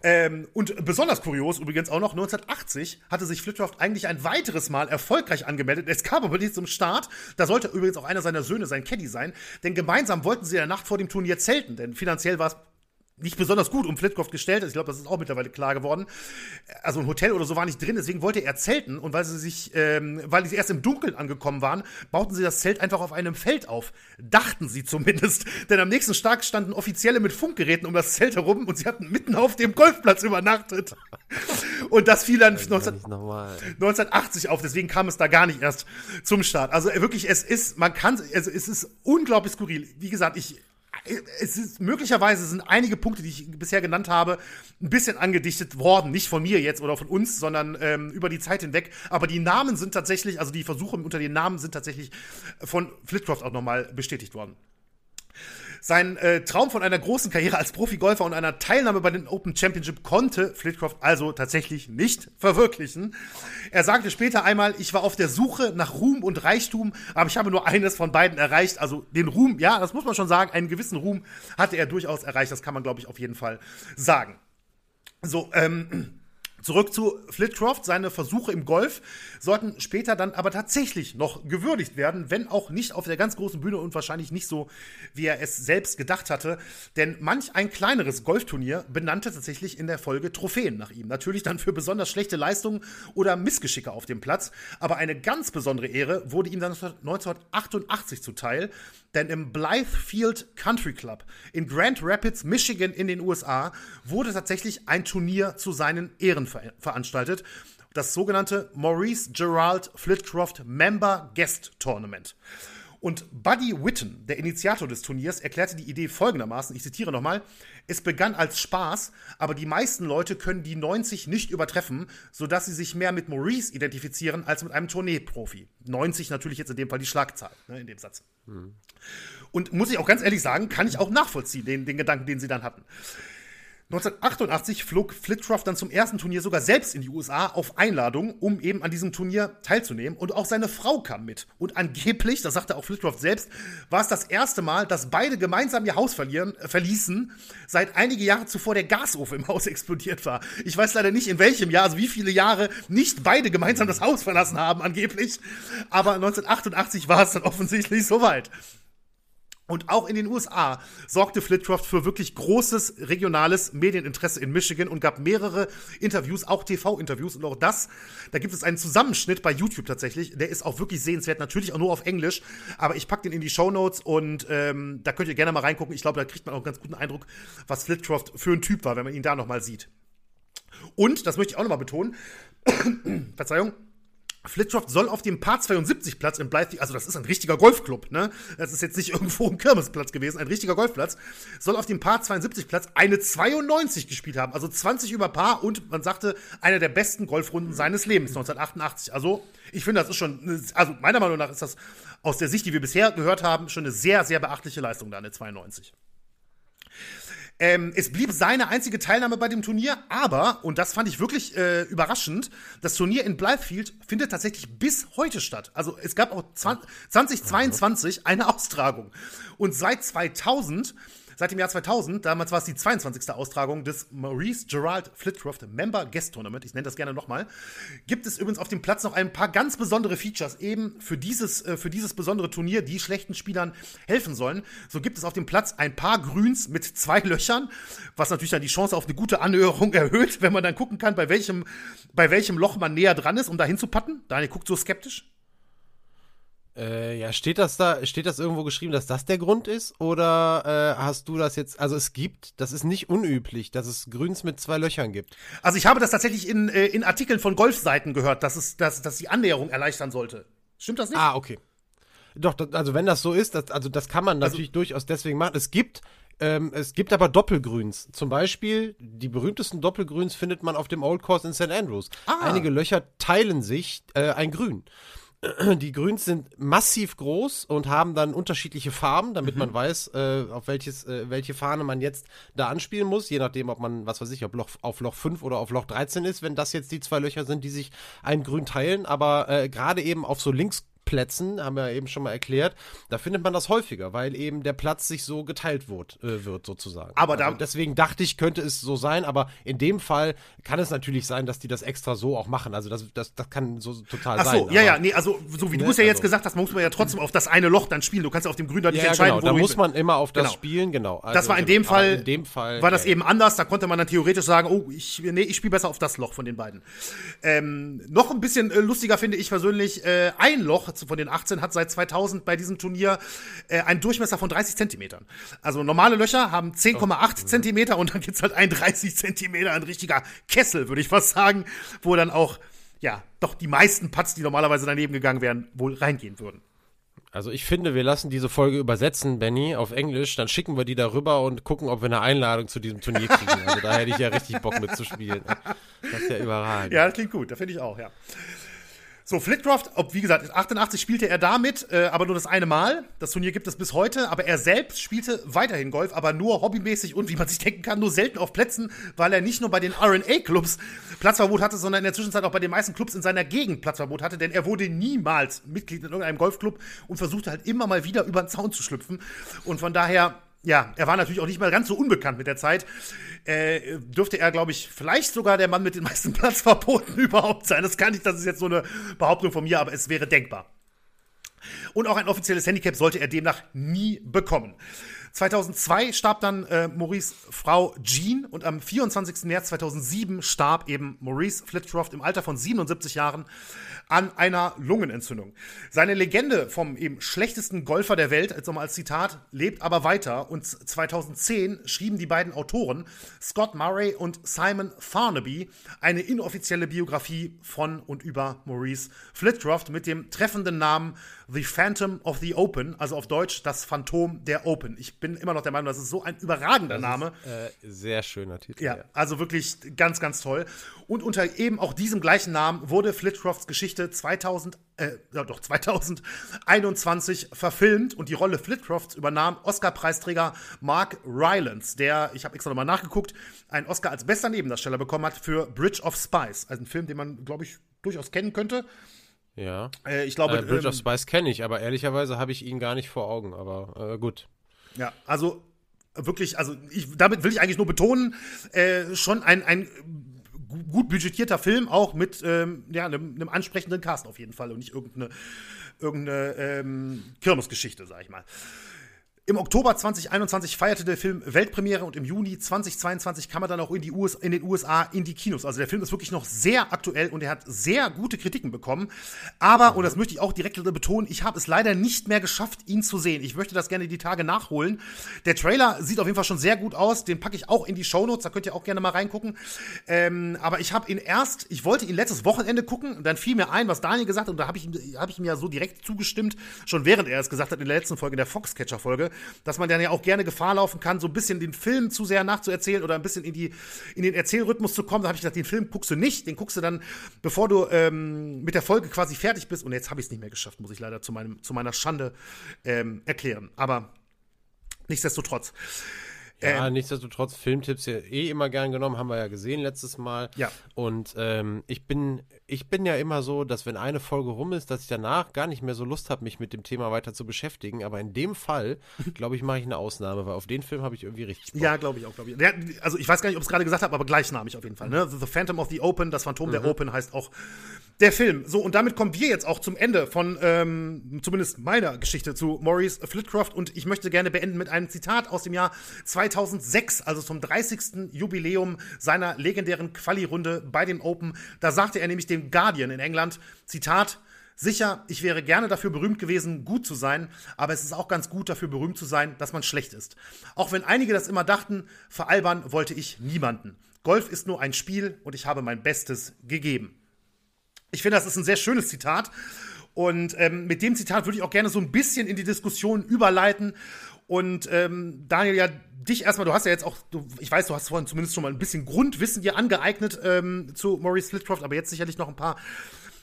Ähm, und besonders kurios übrigens auch noch, 1980 hatte sich Flitcroft eigentlich ein weiteres Mal erfolgreich angemeldet. Es kam aber nicht zum Start. Da sollte übrigens auch einer seiner Söhne sein Caddy sein. Denn gemeinsam wollten sie in der Nacht vor dem Turnier zelten. Denn finanziell war es nicht besonders gut um Flitcroft gestellt ist. Ich glaube, das ist auch mittlerweile klar geworden. Also ein Hotel oder so war nicht drin, deswegen wollte er zelten und weil sie sich, ähm, weil sie erst im Dunkeln angekommen waren, bauten sie das Zelt einfach auf einem Feld auf. Dachten sie zumindest. [LAUGHS] Denn am nächsten Tag standen Offizielle mit Funkgeräten um das Zelt herum und sie hatten mitten auf dem Golfplatz übernachtet. [LAUGHS] Und das fiel dann 19, 1980 auf, deswegen kam es da gar nicht erst zum Start. Also wirklich, es ist, man kann, also es ist unglaublich skurril. Wie gesagt, ich es ist möglicherweise sind einige Punkte, die ich bisher genannt habe, ein bisschen angedichtet worden, nicht von mir jetzt oder von uns, sondern ähm, über die Zeit hinweg. Aber die Namen sind tatsächlich, also die Versuche unter den Namen sind tatsächlich von Flitcroft auch nochmal bestätigt worden. Sein äh, Traum von einer großen Karriere als Profigolfer und einer Teilnahme bei den Open Championship konnte Flitcroft also tatsächlich nicht verwirklichen. Er sagte später einmal, ich war auf der Suche nach Ruhm und Reichtum, aber ich habe nur eines von beiden erreicht. Also den Ruhm, ja, das muss man schon sagen, einen gewissen Ruhm hatte er durchaus erreicht. Das kann man, glaube ich, auf jeden Fall sagen. So, ähm, Zurück zu Flitcroft. Seine Versuche im Golf sollten später dann aber tatsächlich noch gewürdigt werden, wenn auch nicht auf der ganz großen Bühne und wahrscheinlich nicht so, wie er es selbst gedacht hatte. Denn manch ein kleineres Golfturnier benannte tatsächlich in der Folge Trophäen nach ihm. Natürlich dann für besonders schlechte Leistungen oder Missgeschicke auf dem Platz. Aber eine ganz besondere Ehre wurde ihm dann 1988 zuteil, denn im Blythefield Country Club in Grand Rapids, Michigan in den USA wurde tatsächlich ein Turnier zu seinen Ehren ver veranstaltet. Das sogenannte Maurice Gerald Flitcroft Member Guest Tournament. Und Buddy Witten, der Initiator des Turniers, erklärte die Idee folgendermaßen, ich zitiere nochmal, es begann als Spaß, aber die meisten Leute können die 90 nicht übertreffen, sodass sie sich mehr mit Maurice identifizieren als mit einem Tourneeprofi. 90 natürlich jetzt in dem Fall die Schlagzahl, ne, in dem Satz. Mhm. Und muss ich auch ganz ehrlich sagen, kann ich auch nachvollziehen, den, den Gedanken, den sie dann hatten. 1988 flog Flitcroft dann zum ersten Turnier sogar selbst in die USA auf Einladung, um eben an diesem Turnier teilzunehmen. Und auch seine Frau kam mit. Und angeblich, das sagte auch Flitcroft selbst, war es das erste Mal, dass beide gemeinsam ihr Haus verlieren, äh, verließen, seit einige Jahre zuvor der Gasofen im Haus [LAUGHS] explodiert war. Ich weiß leider nicht, in welchem Jahr, also wie viele Jahre nicht beide gemeinsam das Haus verlassen haben, angeblich. Aber 1988 war es dann [LAUGHS] offensichtlich soweit. Und auch in den USA sorgte Flitcroft für wirklich großes regionales Medieninteresse in Michigan und gab mehrere Interviews, auch TV-Interviews. Und auch das, da gibt es einen Zusammenschnitt bei YouTube tatsächlich. Der ist auch wirklich sehenswert, natürlich auch nur auf Englisch. Aber ich packe den in die Show Notes und ähm, da könnt ihr gerne mal reingucken. Ich glaube, da kriegt man auch einen ganz guten Eindruck, was Flitcroft für ein Typ war, wenn man ihn da nochmal sieht. Und, das möchte ich auch nochmal betonen, [COUGHS] Verzeihung, Flitcroft soll auf dem Par 72 Platz in Blythe, also das ist ein richtiger Golfclub, ne? Das ist jetzt nicht [LAUGHS] irgendwo ein Kirmesplatz gewesen, ein richtiger Golfplatz, soll auf dem Par 72 Platz eine 92 gespielt haben, also 20 über Par und man sagte, einer der besten Golfrunden seines Lebens, 1988. Also, ich finde, das ist schon, also meiner Meinung nach ist das aus der Sicht, die wir bisher gehört haben, schon eine sehr, sehr beachtliche Leistung da, eine 92. Ähm, es blieb seine einzige Teilnahme bei dem Turnier, aber, und das fand ich wirklich äh, überraschend, das Turnier in Blythefield findet tatsächlich bis heute statt. Also es gab auch 20, 2022 eine Austragung. Und seit 2000 Seit dem Jahr 2000, damals war es die 22. Austragung des Maurice Gerald Flitcroft Member Guest Tournament, ich nenne das gerne nochmal, gibt es übrigens auf dem Platz noch ein paar ganz besondere Features eben für dieses, äh, für dieses besondere Turnier, die schlechten Spielern helfen sollen. So gibt es auf dem Platz ein paar Grüns mit zwei Löchern, was natürlich dann die Chance auf eine gute Annäherung [LAUGHS] erhöht, wenn man dann gucken kann, bei welchem, bei welchem Loch man näher dran ist, um da hinzupatten. Daniel guckt so skeptisch. Äh, ja, steht das da, steht das irgendwo geschrieben, dass das der Grund ist? Oder äh, hast du das jetzt, also es gibt, das ist nicht unüblich, dass es Grüns mit zwei Löchern gibt. Also ich habe das tatsächlich in, äh, in Artikeln von Golfseiten gehört, dass es, dass, dass die Annäherung erleichtern sollte. Stimmt das nicht? Ah, okay. Doch, also wenn das so ist, das, also das kann man Also natürlich durchaus deswegen machen. Es gibt, ähm, es gibt aber Doppelgrüns. Zum Beispiel, die berühmtesten Doppelgrüns findet man auf dem Old Course in St. Andrews. Ah. Einige Löcher teilen sich äh, ein Grün. Die Grüns sind massiv groß und haben dann unterschiedliche Farben, damit man weiß, äh, auf welches, äh, welche Fahne man jetzt da anspielen muss, je nachdem, ob man, was weiß ich, ob Loch, auf Loch 5 oder auf Loch 13 ist, wenn das jetzt die zwei Löcher sind, die sich ein Grün teilen. Aber äh, gerade eben auf so links Plätzen, haben wir ja eben schon mal erklärt, da findet man das häufiger, weil eben der Platz sich so geteilt wird, äh, wird sozusagen. Aber da- also deswegen dachte ich, könnte es so sein, aber in dem Fall kann es natürlich sein, dass die das extra so auch machen. Also das, das, das kann so total Ach sein. so, ja, aber- ja, nee, also so wie du Ne, es ja jetzt also- gesagt hast, muss man ja trotzdem auf das eine Loch dann spielen. Du kannst ja auf dem Grün dann nicht Ja, entscheiden, genau, da du muss man immer auf das Genau. spielen, genau. Das Also, war in genau. dem Fall, in dem Fall war das ja, eben anders. Da konnte man dann theoretisch sagen, oh, ich, nee, ich spiele besser auf das Loch von den beiden. Ähm, noch ein bisschen äh, lustiger finde ich persönlich, äh, ein Loch von den 18 hat seit 2000 bei diesem Turnier äh, einen Durchmesser von 30 Zentimetern. Also normale Löcher haben 10,8 Zentimeter und dann gibt's halt ein 30 Zentimeter, ein richtiger Kessel, würde ich fast sagen, wo dann auch, ja, doch die meisten Putts, die normalerweise daneben gegangen wären, wohl reingehen würden. Also ich finde, wir lassen diese Folge übersetzen, Benny, auf Englisch, dann schicken wir die darüber und gucken, ob wir eine Einladung zu diesem Turnier kriegen. Also da hätte ich ja richtig Bock mitzuspielen. Das ist ja überragend. Ja, das klingt gut, da finde ich auch, ja. So, Flitcroft, ob, wie gesagt, 88 spielte er damit, äh, aber nur das eine Mal. Das Turnier gibt es bis heute, aber er selbst spielte weiterhin Golf, aber nur hobbymäßig und, wie man sich denken kann, nur selten auf Plätzen, weil er nicht nur bei den RNA-Clubs Platzverbot hatte, sondern in der Zwischenzeit auch bei den meisten Clubs in seiner Gegend Platzverbot hatte, denn er wurde niemals Mitglied in irgendeinem Golfclub und versuchte halt immer mal wieder über den Zaun zu schlüpfen. Und von daher ja, er war natürlich auch nicht mal ganz so unbekannt mit der Zeit. Äh, dürfte er, glaube ich, vielleicht sogar der Mann mit den meisten [LAUGHS] Platzverboten überhaupt sein. Das kann nicht, das ist jetzt so eine Behauptung von mir, aber es wäre denkbar. Und auch ein offizielles Handicap sollte er demnach nie bekommen. 2002 starb dann äh, Maurice Frau Jean und am 24. März 2007 starb eben Maurice Flitcroft im Alter von 77 Jahren an einer Lungenentzündung. Seine Legende vom eben schlechtesten Golfer der Welt, jetzt nochmal als Zitat, lebt aber weiter und 2010 schrieben die beiden Autoren Scott Murray und Simon Farnaby eine inoffizielle Biografie von und über Maurice Flitcroft mit dem treffenden Namen The Phantom of the Open, also auf Deutsch das Phantom der Open. Ich bin immer noch der Meinung, das ist so ein überragender Name. Äh, sehr schöner Titel. Ja, also wirklich ganz, ganz toll. Und unter eben auch diesem gleichen Namen wurde Flitcrofts Geschichte 2000, äh, ja doch 2021 verfilmt und die Rolle Flitcrofts übernahm Oscar-Preisträger Mark Rylance, der, ich habe extra nochmal nachgeguckt, einen Oscar als bester Nebendarsteller bekommen hat für Bridge of Spies, also ein Film, den man, glaube ich, durchaus kennen könnte. Ja. Äh, ich glaube, Äh, Bridge ähm, of Spice kenne ich, aber ehrlicherweise habe ich ihn gar nicht vor Augen. Aber äh, gut. Ja, also wirklich, also ich, damit will ich eigentlich nur betonen, äh, schon ein, ein gut budgetierter Film, auch mit ähm, ja, einem, einem ansprechenden Cast auf jeden Fall und nicht irgendeine, irgendeine ähm, Kirmesgeschichte, sag ich mal. Im Oktober 2021 feierte der Film Weltpremiere und im Juni 2022 kam er dann auch in, US in den USA in die Kinos. Also der Film ist wirklich noch sehr aktuell und er hat sehr gute Kritiken bekommen. Aber, und das möchte ich auch direkt betonen, ich habe es leider nicht mehr geschafft, ihn zu sehen. Ich möchte das gerne die Tage nachholen. Der Trailer sieht auf jeden Fall schon sehr gut aus. Den packe ich auch in die Shownotes, da könnt ihr auch gerne mal reingucken. Ähm, aber ich habe ihn erst, ich wollte ihn letztes Wochenende gucken und dann fiel mir ein, was Daniel gesagt hat und da habe ich, hab ich ihm ja so direkt zugestimmt, schon während er es gesagt hat in der letzten Folge, in der Foxcatcher-Folge dass man dann ja auch gerne Gefahr laufen kann, so ein bisschen den Film zu sehr nachzuerzählen oder ein bisschen in, die, in den Erzählrhythmus zu kommen. Da habe ich gedacht, den Film guckst du nicht, den guckst du dann, bevor du ähm, mit der Folge quasi fertig bist. Und jetzt habe ich es nicht mehr geschafft, muss ich leider zu, meinem, zu meiner Schande ähm, erklären. Aber nichtsdestotrotz. Ja, ähm, nichtsdestotrotz Filmtipps ja eh immer gern genommen, haben wir ja gesehen letztes Mal. Ja. Und ähm, ich bin, ich bin ja immer so, dass wenn eine Folge rum ist, dass ich danach gar nicht mehr so Lust habe, mich mit dem Thema weiter zu beschäftigen. Aber in dem Fall, [LAUGHS] glaube ich, mache ich eine Ausnahme, weil auf den Film habe ich irgendwie richtig Bock. Ja, glaube ich auch, glaube ich. Der, also ich weiß gar nicht, ob ich es gerade gesagt habe, aber gleichnamig auf jeden Fall. Ne? The Phantom of the Open, das Phantom mhm. der Open heißt auch der Film. So, und damit kommen wir jetzt auch zum Ende von ähm, zumindest meiner Geschichte zu Maurice Flitcroft. Und ich möchte gerne beenden mit einem Zitat aus dem Jahr 2006, also zum 30. Jubiläum seiner legendären Quali-Runde bei den Open. Da sagte er nämlich dem Guardian in England, Zitat, Sicher, ich wäre gerne dafür berühmt gewesen, gut zu sein, aber es ist auch ganz gut dafür berühmt zu sein, dass man schlecht ist. Auch wenn einige das immer dachten, veralbern wollte ich niemanden. Golf ist nur ein Spiel und ich habe mein Bestes gegeben. Ich finde, das ist ein sehr schönes Zitat. Und ähm, mit dem Zitat würde ich auch gerne so ein bisschen in die Diskussion überleiten. Und ähm, Daniel, ja, dich erstmal, du hast ja jetzt auch, du, ich weiß, du hast vorhin zumindest schon mal ein bisschen Grundwissen dir angeeignet ähm, zu Maurice Flitcroft, aber jetzt sicherlich noch ein paar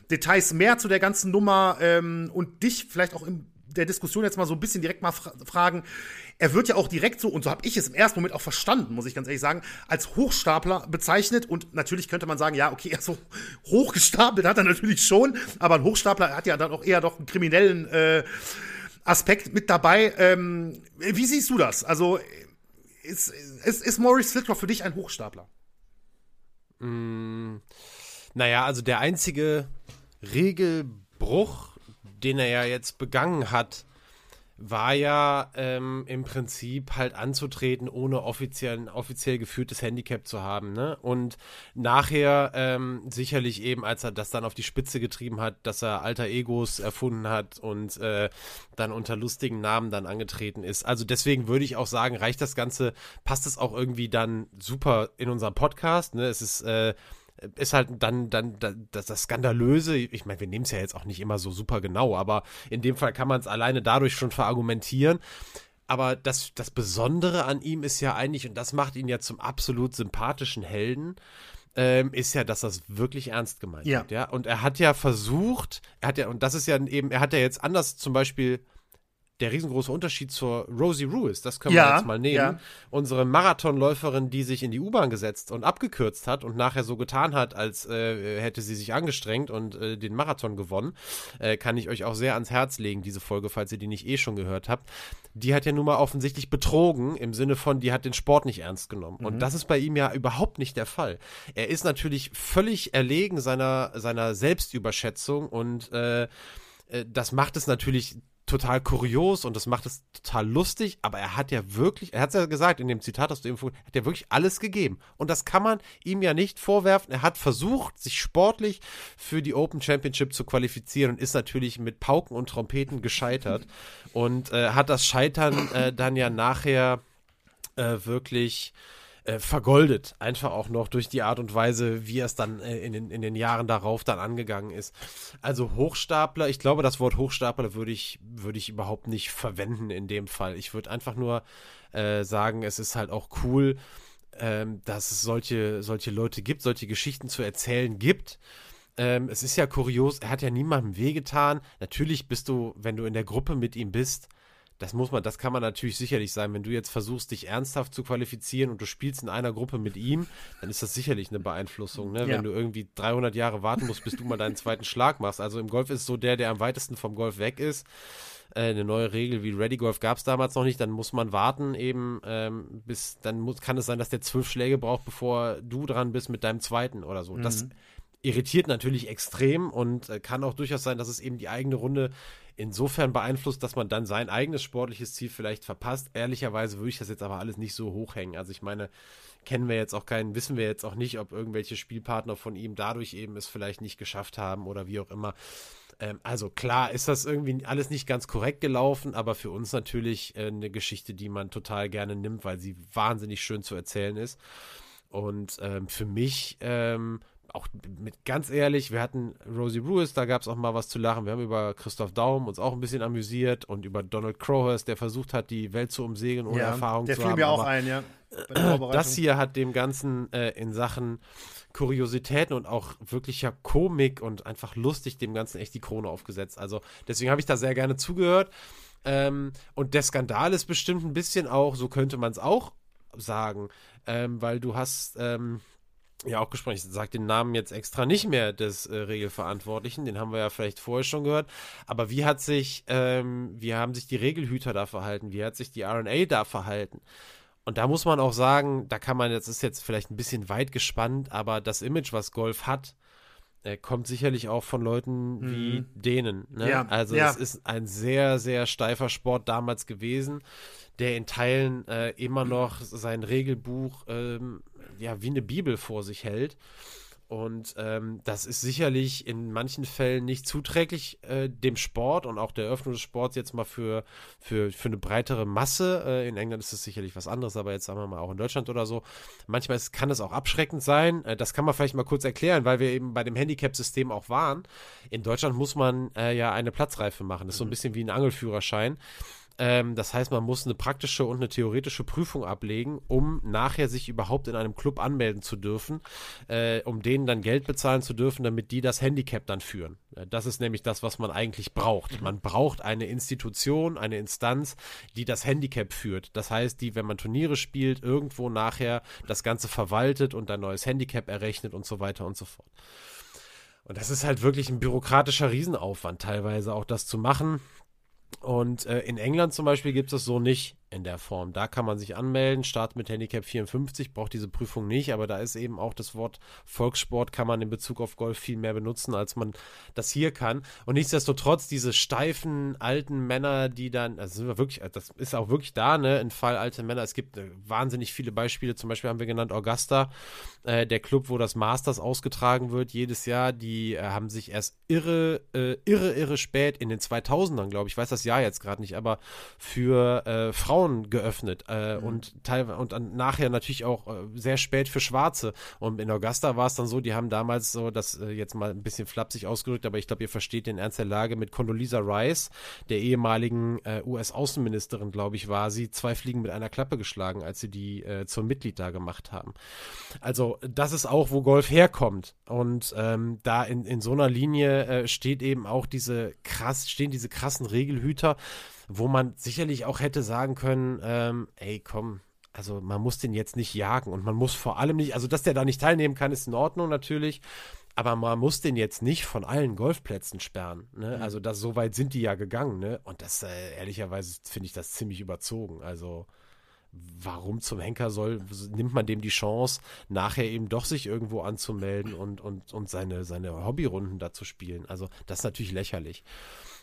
Details mehr zu der ganzen Nummer ähm, und dich vielleicht auch im der Diskussion jetzt mal so ein bisschen direkt mal fra fragen. Er wird ja auch direkt so, und so habe ich es im ersten Moment auch verstanden, muss ich ganz ehrlich sagen, als Hochstapler bezeichnet. Und natürlich könnte man sagen, ja, okay, [LAUGHS] so hochgestapelt hat er natürlich schon, aber ein Hochstapler hat ja dann auch eher doch einen kriminellen äh, Aspekt mit dabei. Ähm, wie siehst du das? Also ist, ist, ist Maurice Flitcroft für dich ein Hochstapler? Mm, naja, also der einzige Regelbruch, den er ja jetzt begangen hat, war ja ähm, im Prinzip halt anzutreten, ohne offiziell, offiziell geführtes Handicap zu haben. Ne? Und nachher ähm, sicherlich eben, als er das dann auf die Spitze getrieben hat, dass er alter Egos erfunden hat und äh, dann unter lustigen Namen dann angetreten ist. Also deswegen würde ich auch sagen, reicht das Ganze, passt es auch irgendwie dann super in unserem Podcast. Ne? Es ist äh, ist halt dann, dann, dann das, das Skandalöse, ich meine, wir nehmen es ja jetzt auch nicht immer so super genau, aber in dem Fall kann man es alleine dadurch schon verargumentieren. Aber das, das Besondere an ihm ist ja eigentlich, und das macht ihn ja zum absolut sympathischen Helden, ähm, ist ja, dass das wirklich ernst gemeint ja. hat, ja. Und er hat ja versucht, er hat ja, und das ist ja eben, er hat ja jetzt anders zum Beispiel der riesengroße Unterschied zur Rosie Ruiz, das können ja, wir jetzt mal nehmen. Ja. Unsere Marathonläuferin, die sich in die U-Bahn gesetzt und abgekürzt hat und nachher so getan hat, als äh, hätte sie sich angestrengt und äh, den Marathon gewonnen, äh, kann ich euch auch sehr ans Herz legen, diese Folge, falls ihr die nicht eh schon gehört habt. Die hat ja nun mal offensichtlich betrogen, im Sinne von, die hat den Sport nicht ernst genommen. Mhm. Und das ist bei ihm ja überhaupt nicht der Fall. Er ist natürlich völlig erlegen seiner, seiner Selbstüberschätzung und äh, äh das macht es natürlich total kurios und das macht es total lustig, aber er hat ja wirklich, er hat es ja gesagt in dem Zitat, das du eben vorhin, hat ja wirklich alles gegeben. Und das kann man ihm ja nicht vorwerfen. Er hat versucht, sich sportlich für die Open Championship zu qualifizieren und ist natürlich mit Pauken und Trompeten gescheitert und äh, hat das Scheitern äh, dann ja nachher äh, wirklich äh, vergoldet. Einfach auch noch durch die Art und Weise, wie er es dann äh, in, den, in den Jahren darauf dann angegangen ist. Also Hochstapler, ich glaube, das Wort Hochstapler würde ich, würde ich überhaupt nicht verwenden in dem Fall. Ich würde einfach nur äh, sagen, es ist halt auch cool, ähm, dass es solche, solche Leute gibt, solche Geschichten zu erzählen gibt. Ähm, es ist ja kurios, er hat ja niemandem wehgetan. Natürlich bist du, wenn du in der Gruppe mit ihm bist, das muss man, das kann man natürlich sicherlich sein. Wenn du jetzt versuchst, dich ernsthaft zu qualifizieren und du spielst in einer Gruppe mit ihm, dann ist das sicherlich eine Beeinflussung. Ne? Ja. Wenn du irgendwie 300 Jahre warten musst, bis du mal deinen zweiten Schlag machst. Also im Golf ist es so der, der am weitesten vom Golf weg ist. Äh, eine neue Regel wie Ready Golf gab es damals noch nicht. Dann muss man warten eben, ähm, bis dann muss, kann es sein, dass der zwölf Schläge braucht, bevor du dran bist mit deinem zweiten oder so. Mhm. Das irritiert natürlich extrem und äh, kann auch durchaus sein, dass es eben die eigene Runde insofern beeinflusst, dass man dann sein eigenes sportliches Ziel vielleicht verpasst. Ehrlicherweise würde ich das jetzt aber alles nicht so hochhängen. Also ich meine, kennen wir jetzt auch keinen, wissen wir jetzt auch nicht, ob irgendwelche Spielpartner von ihm dadurch eben es vielleicht nicht geschafft haben oder wie auch immer. Ähm, also klar ist das irgendwie alles nicht ganz korrekt gelaufen, aber für uns natürlich äh, eine Geschichte, die man total gerne nimmt, weil sie wahnsinnig schön zu erzählen ist. Und ähm, für mich ähm, auch mit ganz ehrlich, wir hatten Rosie Lewis, da gab es auch mal was zu lachen. Wir haben über Christoph Daum uns auch ein bisschen amüsiert und über Donald Crowhurst, der versucht hat, die Welt zu umsegeln ohne ja, Erfahrung der zu fiel haben. mir auch ein, ja. das hier hat dem Ganzen äh, in Sachen Kuriositäten und auch wirklicher Komik und einfach lustig dem Ganzen echt die Krone aufgesetzt. Also deswegen habe ich da sehr gerne zugehört. Ähm, und der Skandal ist bestimmt ein bisschen auch, so könnte man es auch sagen, ähm, weil du hast ähm, ja auch gesprochen, ich sage den Namen jetzt extra nicht mehr des äh, Regelverantwortlichen, den haben wir ja vielleicht vorher schon gehört, aber wie hat sich, ähm, wie haben sich die Regelhüter da verhalten, wie hat sich die RNA da verhalten? Und da muss man auch sagen, da kann man, das ist jetzt vielleicht ein bisschen weit gespannt, aber das Image, was Golf hat, äh, kommt sicherlich auch von Leuten wie denen. Ne? Ja, also ja. es ist ein sehr, sehr steifer Sport damals gewesen, der in Teilen äh, immer noch sein Regelbuch ähm, ja wie eine Bibel vor sich hält. Und ähm, das ist sicherlich in manchen Fällen nicht zuträglich äh, dem Sport und auch der Eröffnung des Sports jetzt mal für, für, für eine breitere Masse. Äh, in England ist es sicherlich was anderes, aber jetzt sagen wir mal auch in Deutschland oder so. Manchmal ist, kann es auch abschreckend sein. Äh, das kann man vielleicht mal kurz erklären, weil wir eben bei dem Handicap-System auch waren. In Deutschland muss man äh, ja eine Platzreife machen. Das ist so ein bisschen wie ein Angelführerschein. Ähm, das heißt, man muss eine praktische und eine theoretische Prüfung ablegen, um nachher sich überhaupt in einem Club anmelden zu dürfen, äh, um denen dann Geld bezahlen zu dürfen, damit die das Handicap dann führen. Äh, Das ist nämlich das, was man eigentlich braucht. Man braucht eine Institution, eine Instanz, die das Handicap führt. Das heißt, die, wenn man Turniere spielt, irgendwo nachher das Ganze verwaltet und ein neues Handicap errechnet und so weiter und so fort. Und das ist halt wirklich ein bürokratischer Riesenaufwand, teilweise auch das zu machen. Und äh, in England zum Beispiel gibt es das so nicht in der Form. Da kann man sich anmelden, startet mit Handicap 54, braucht diese Prüfung nicht, aber da ist eben auch das Wort Volkssport kann man in Bezug auf Golf viel mehr benutzen, als man das hier kann. Und nichtsdestotrotz, diese steifen alten Männer, die dann, also sind wir wirklich, das ist auch wirklich da, ne, ein Fall alte Männer. Es gibt äh, wahnsinnig viele Beispiele, zum Beispiel haben wir genannt Augusta, äh, der Club, wo das Masters ausgetragen wird jedes Jahr, die äh, haben sich erst irre, äh, irre, irre spät in den 2000ern, glaube ich, ich weiß das Jahr jetzt gerade nicht, aber für äh, Frauen geöffnet äh, und teilweise und dann nachher natürlich auch äh, sehr spät für Schwarze. Und in Augusta war es dann so, die haben damals so, das äh, jetzt mal ein bisschen flapsig ausgedrückt, aber ich glaube, ihr versteht den Ernst der Lage mit Condoleezza Rice, der ehemaligen äh, US-Außenministerin, glaube ich, war sie, zwei Fliegen mit einer Klappe geschlagen, als sie die äh, zum Mitglied da gemacht haben. Also das ist auch, wo Golf herkommt. Und ähm, da in, in so einer Linie äh, steht eben auch diese krass, stehen diese krassen Regelhüter, wo man sicherlich auch hätte sagen können, ähm, ey, komm, also man muss den jetzt nicht jagen und man muss vor allem nicht, also dass der da nicht teilnehmen kann, ist in Ordnung natürlich, aber man muss den jetzt nicht von allen Golfplätzen sperren. Ne? Also das, so weit sind die ja gegangen, ne? Und das, äh, ehrlicherweise finde ich das ziemlich überzogen. Also warum zum Henker soll, nimmt man dem die Chance, nachher eben doch sich irgendwo anzumelden und, und, und seine, seine Hobbyrunden da zu spielen. Also das ist natürlich lächerlich.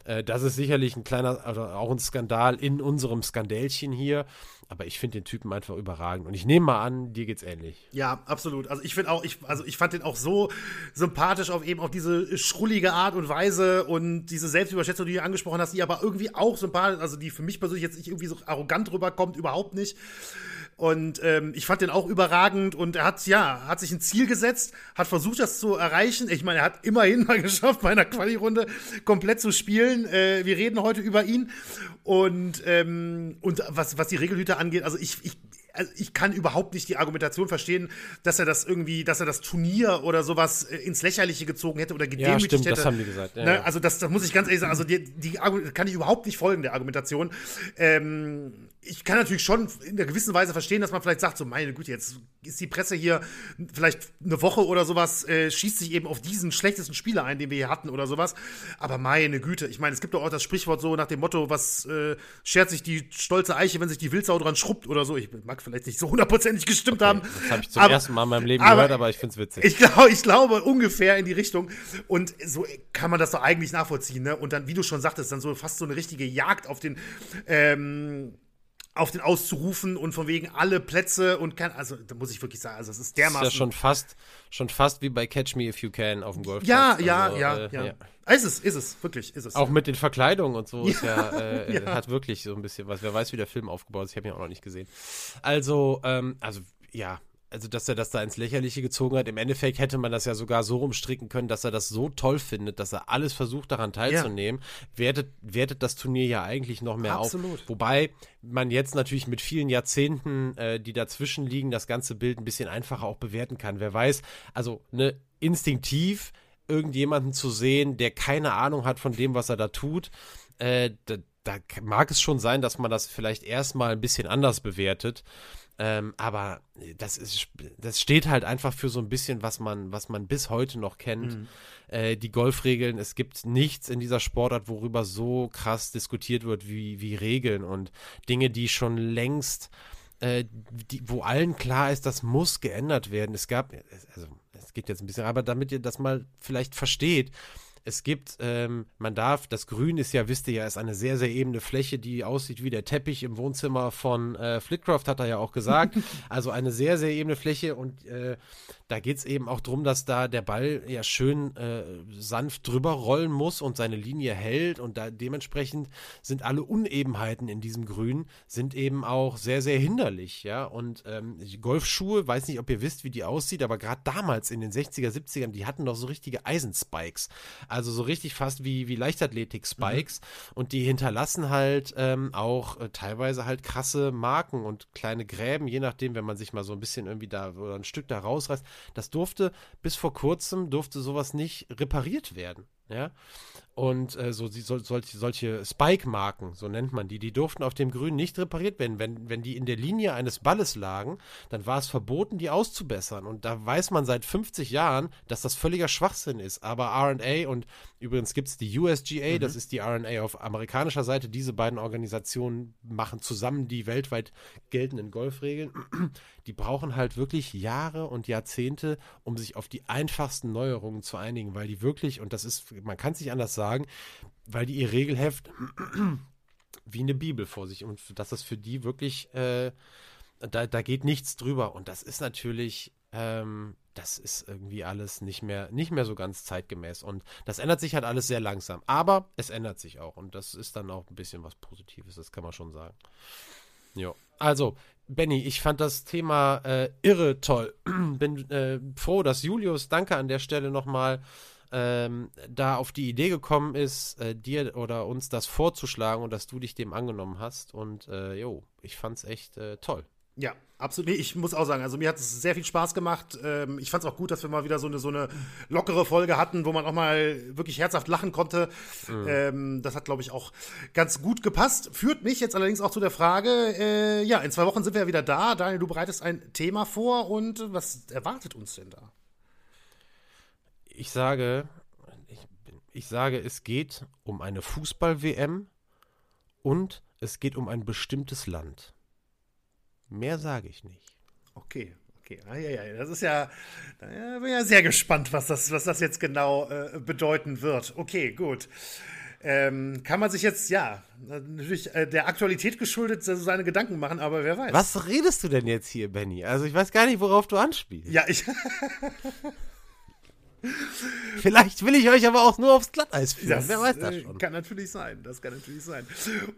Äh, das ist sicherlich ein kleiner, also auch ein Skandal in unserem Skandälchen hier. Aber ich finde den Typen einfach überragend. Und ich nehme mal an, dir geht's ähnlich. Ja, absolut. Also ich finde auch, ich, also ich fand den auch so sympathisch auf eben auf diese schrullige Art und Weise und diese Selbstüberschätzung, die du angesprochen hast, die aber irgendwie auch sympathisch, also die für mich persönlich jetzt nicht irgendwie so arrogant rüberkommt, überhaupt nicht. Und ähm, ich fand den auch überragend und er hat, ja, hat sich ein Ziel gesetzt, hat versucht, das zu erreichen. Ich meine, er hat immerhin [LAUGHS] mal geschafft, bei einer Quali-Runde komplett zu spielen. Äh, wir reden heute über ihn. Und, ähm, und was, was die Regelhüter angeht, also ich, ich, also ich kann überhaupt nicht die Argumentation verstehen, dass er das irgendwie, dass er das Turnier oder sowas äh, ins Lächerliche gezogen hätte oder gedemütigt stimmt, hätte. das haben die gesagt, ja, ne? ja. Also das, das muss ich ganz ehrlich sagen, also die, die kann ich überhaupt nicht folgen, der Argumentation. Ähm, ich kann natürlich schon in einer gewissen Weise verstehen, dass man vielleicht sagt, so meine Güte, jetzt ist die Presse hier vielleicht eine Woche oder sowas, äh, schießt sich eben auf diesen schlechtesten Spieler ein, den wir hier hatten oder sowas. Aber meine Güte, ich meine, es gibt doch auch das Sprichwort so nach dem Motto, was äh, schert sich die stolze Eiche, wenn sich die Wildsau dran schrubbt oder so. Ich mag vielleicht nicht so hundertprozentig gestimmt haben. Das habe ich zum Aber- ersten Mal in meinem Leben aber gehört, aber ich find's witzig. Ich glaube, ich glaube ungefähr in die Richtung. Und so kann man das doch eigentlich nachvollziehen, ne? Und dann, wie du schon sagtest, dann so fast so eine richtige Jagd auf den, ähm, auf den auszurufen und von wegen alle Plätze und kann, also da muss ich wirklich sagen, also es ist Das ist dermaßen. ja schon fast, schon fast wie bei Catch Me If You Can auf dem Golfplatz. ja, ja, Also, ja, äh, ja, Ist es, ist es, wirklich, ist es. Auch mit den Verkleidungen und so ist ja, [LAUGHS] äh, Ja. hat wirklich so ein bisschen was. Wer weiß, wie der Film aufgebaut ist. Ich habe ihn auch noch nicht gesehen. Also, ähm, also ja, also dass er das da ins Lächerliche gezogen hat. Im Endeffekt hätte man das ja sogar so rumstricken können, dass er das so toll findet, dass er alles versucht, daran teilzunehmen. Wertet, wertet das Turnier ja eigentlich noch mehr Absolut. auf. Wobei man jetzt natürlich mit vielen Jahrzehnten, äh, die dazwischen liegen, das ganze Bild ein bisschen einfacher auch bewerten kann. Wer weiß, also ne, instinktiv irgendjemanden zu sehen, der keine Ahnung hat von dem, was er da tut, äh, da, da mag es schon sein, dass man das vielleicht erstmal ein bisschen anders bewertet. Ähm, aber das ist, das steht halt einfach für so ein bisschen, was man, was man bis heute noch kennt. Äh, die Golfregeln, es gibt nichts in dieser Sportart, worüber so krass diskutiert wird wie, wie Regeln und Dinge, die schon längst, äh, die, wo allen klar ist, das muss geändert werden. Es gab, also es geht jetzt ein bisschen, aber damit ihr das mal vielleicht versteht, es gibt, ähm, man darf, das Grün ist ja, wisst ihr ja, ist eine sehr, sehr ebene Fläche, die aussieht wie der Teppich im Wohnzimmer von äh, Flitcroft, hat er ja auch gesagt. [LAUGHS] also eine sehr, sehr ebene Fläche und äh, da geht es eben auch darum, dass da der Ball ja schön äh, sanft drüber rollen muss und seine Linie hält und da dementsprechend sind alle Unebenheiten in diesem Grün sind eben auch sehr, sehr hinderlich, ja. Und ähm, Golfschuhe, weiß nicht, ob ihr wisst, wie die aussieht, aber gerade damals in den 60er, 70ern, die hatten doch so richtige Eisenspikes. Also so richtig fast wie, wie Leichtathletik-Spikes. Und die hinterlassen halt ähm, auch äh, teilweise halt krasse Marken und kleine Gräben, je nachdem, wenn man sich mal so ein bisschen irgendwie da oder ein Stück da rausreißt. Das durfte bis vor kurzem durfte sowas nicht repariert werden. Ja. Und äh, so sol, solche, solche Spike-Marken, so nennt man die, die durften auf dem Grün nicht repariert werden. Wenn, wenn die in der Linie eines Balles lagen, dann war es verboten, die auszubessern. Und da weiß man seit 50 Jahren, dass das völliger Schwachsinn ist. Aber RNA und übrigens gibt es die USGA, das ist die RNA auf amerikanischer Seite. Diese beiden Organisationen machen zusammen die weltweit geltenden Golfregeln. Die brauchen halt wirklich Jahre und Jahrzehnte, um sich auf die einfachsten Neuerungen zu einigen, weil die wirklich, und das ist, man kann es nicht anders sagen, weil die ihr Regelheft [CLEARS THROAT] wie eine Bibel vor sich und dass das für die wirklich, äh, da, da geht nichts drüber. Und das ist natürlich, ähm, das ist irgendwie alles nicht mehr, nicht mehr so ganz zeitgemäß. Und das ändert sich halt alles sehr langsam. Aber es ändert sich auch. Und das ist dann auch ein bisschen was Positives, das kann man schon sagen. Ja. Also, Benny, ich fand das Thema äh, irre toll. [CLEARS THROAT] Bin äh, froh, dass Julius, danke an der Stelle nochmal, ähm, da auf die Idee gekommen ist, äh, dir oder uns das vorzuschlagen und dass du dich dem angenommen hast. Und äh, jo, ich fand's echt äh, toll. Ja, absolut. Nee, ich muss auch sagen, also mir hat es sehr viel Spaß gemacht. Ähm, ich fand es auch gut, dass wir mal wieder so eine, so eine lockere Folge hatten, wo man auch mal wirklich herzhaft lachen konnte. Ähm, das hat, glaube ich, auch ganz gut gepasst. Führt mich jetzt allerdings auch zu der Frage, äh, ja, in zwei Wochen sind wir ja wieder da. Daniel, du bereitest ein Thema vor und was erwartet uns denn da? Ich sage, ich, ich sage, es geht um eine Fußball-WM und es geht um ein bestimmtes Land. Mehr sage ich nicht. Okay, okay. Ah, ja, ja, das ist ja, da bin ja sehr gespannt, was das, was das jetzt genau äh, bedeuten wird. Okay, gut. Ähm, kann man sich jetzt, ja, natürlich äh, der Aktualität geschuldet so seine Gedanken machen, aber wer weiß. Was redest du denn jetzt hier, Benny? Also ich weiß gar nicht, worauf du anspielst. Ja, ich, [LAUGHS] Vielleicht will ich euch aber auch nur aufs Glatteis führen. Wer weiß das schon. Kann natürlich sein, das kann natürlich sein.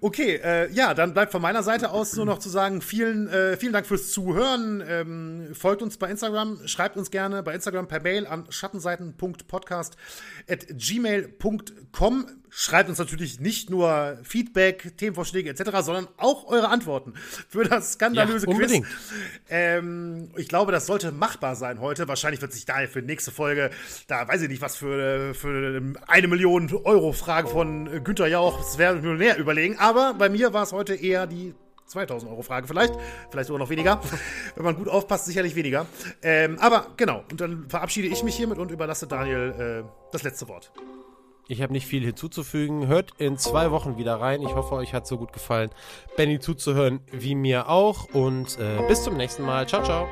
Okay, äh, ja, dann bleibt von meiner Seite aus nur noch zu sagen, vielen, äh, vielen Dank fürs Zuhören. Ähm, folgt uns bei Instagram, schreibt uns gerne bei Instagram per Mail an schattenseiten.podcast.gmail.com. Schreibt uns natürlich nicht nur Feedback, Themenvorschläge etc., sondern auch eure Antworten für das skandalöse Ja, Quiz. Ähm, ich glaube, das sollte machbar sein heute. Wahrscheinlich wird sich daher für nächste Folge, da weiß ich nicht, was für, für eine Million Euro Frage von Günther Jauch, das wäre Millionär überlegen. Aber bei mir war es heute eher die 2000 Euro Frage vielleicht. Vielleicht sogar noch weniger. [LAUGHS] Wenn man gut aufpasst, sicherlich weniger. Ähm, aber genau. Und dann verabschiede ich mich hiermit und überlasse Daniel äh, das letzte Wort. Ich habe nicht viel hinzuzufügen. Hört in zwei Wochen wieder rein. Ich hoffe, euch hat so gut gefallen, Benny zuzuhören wie mir auch. Und äh, bis zum nächsten Mal. Ciao, ciao.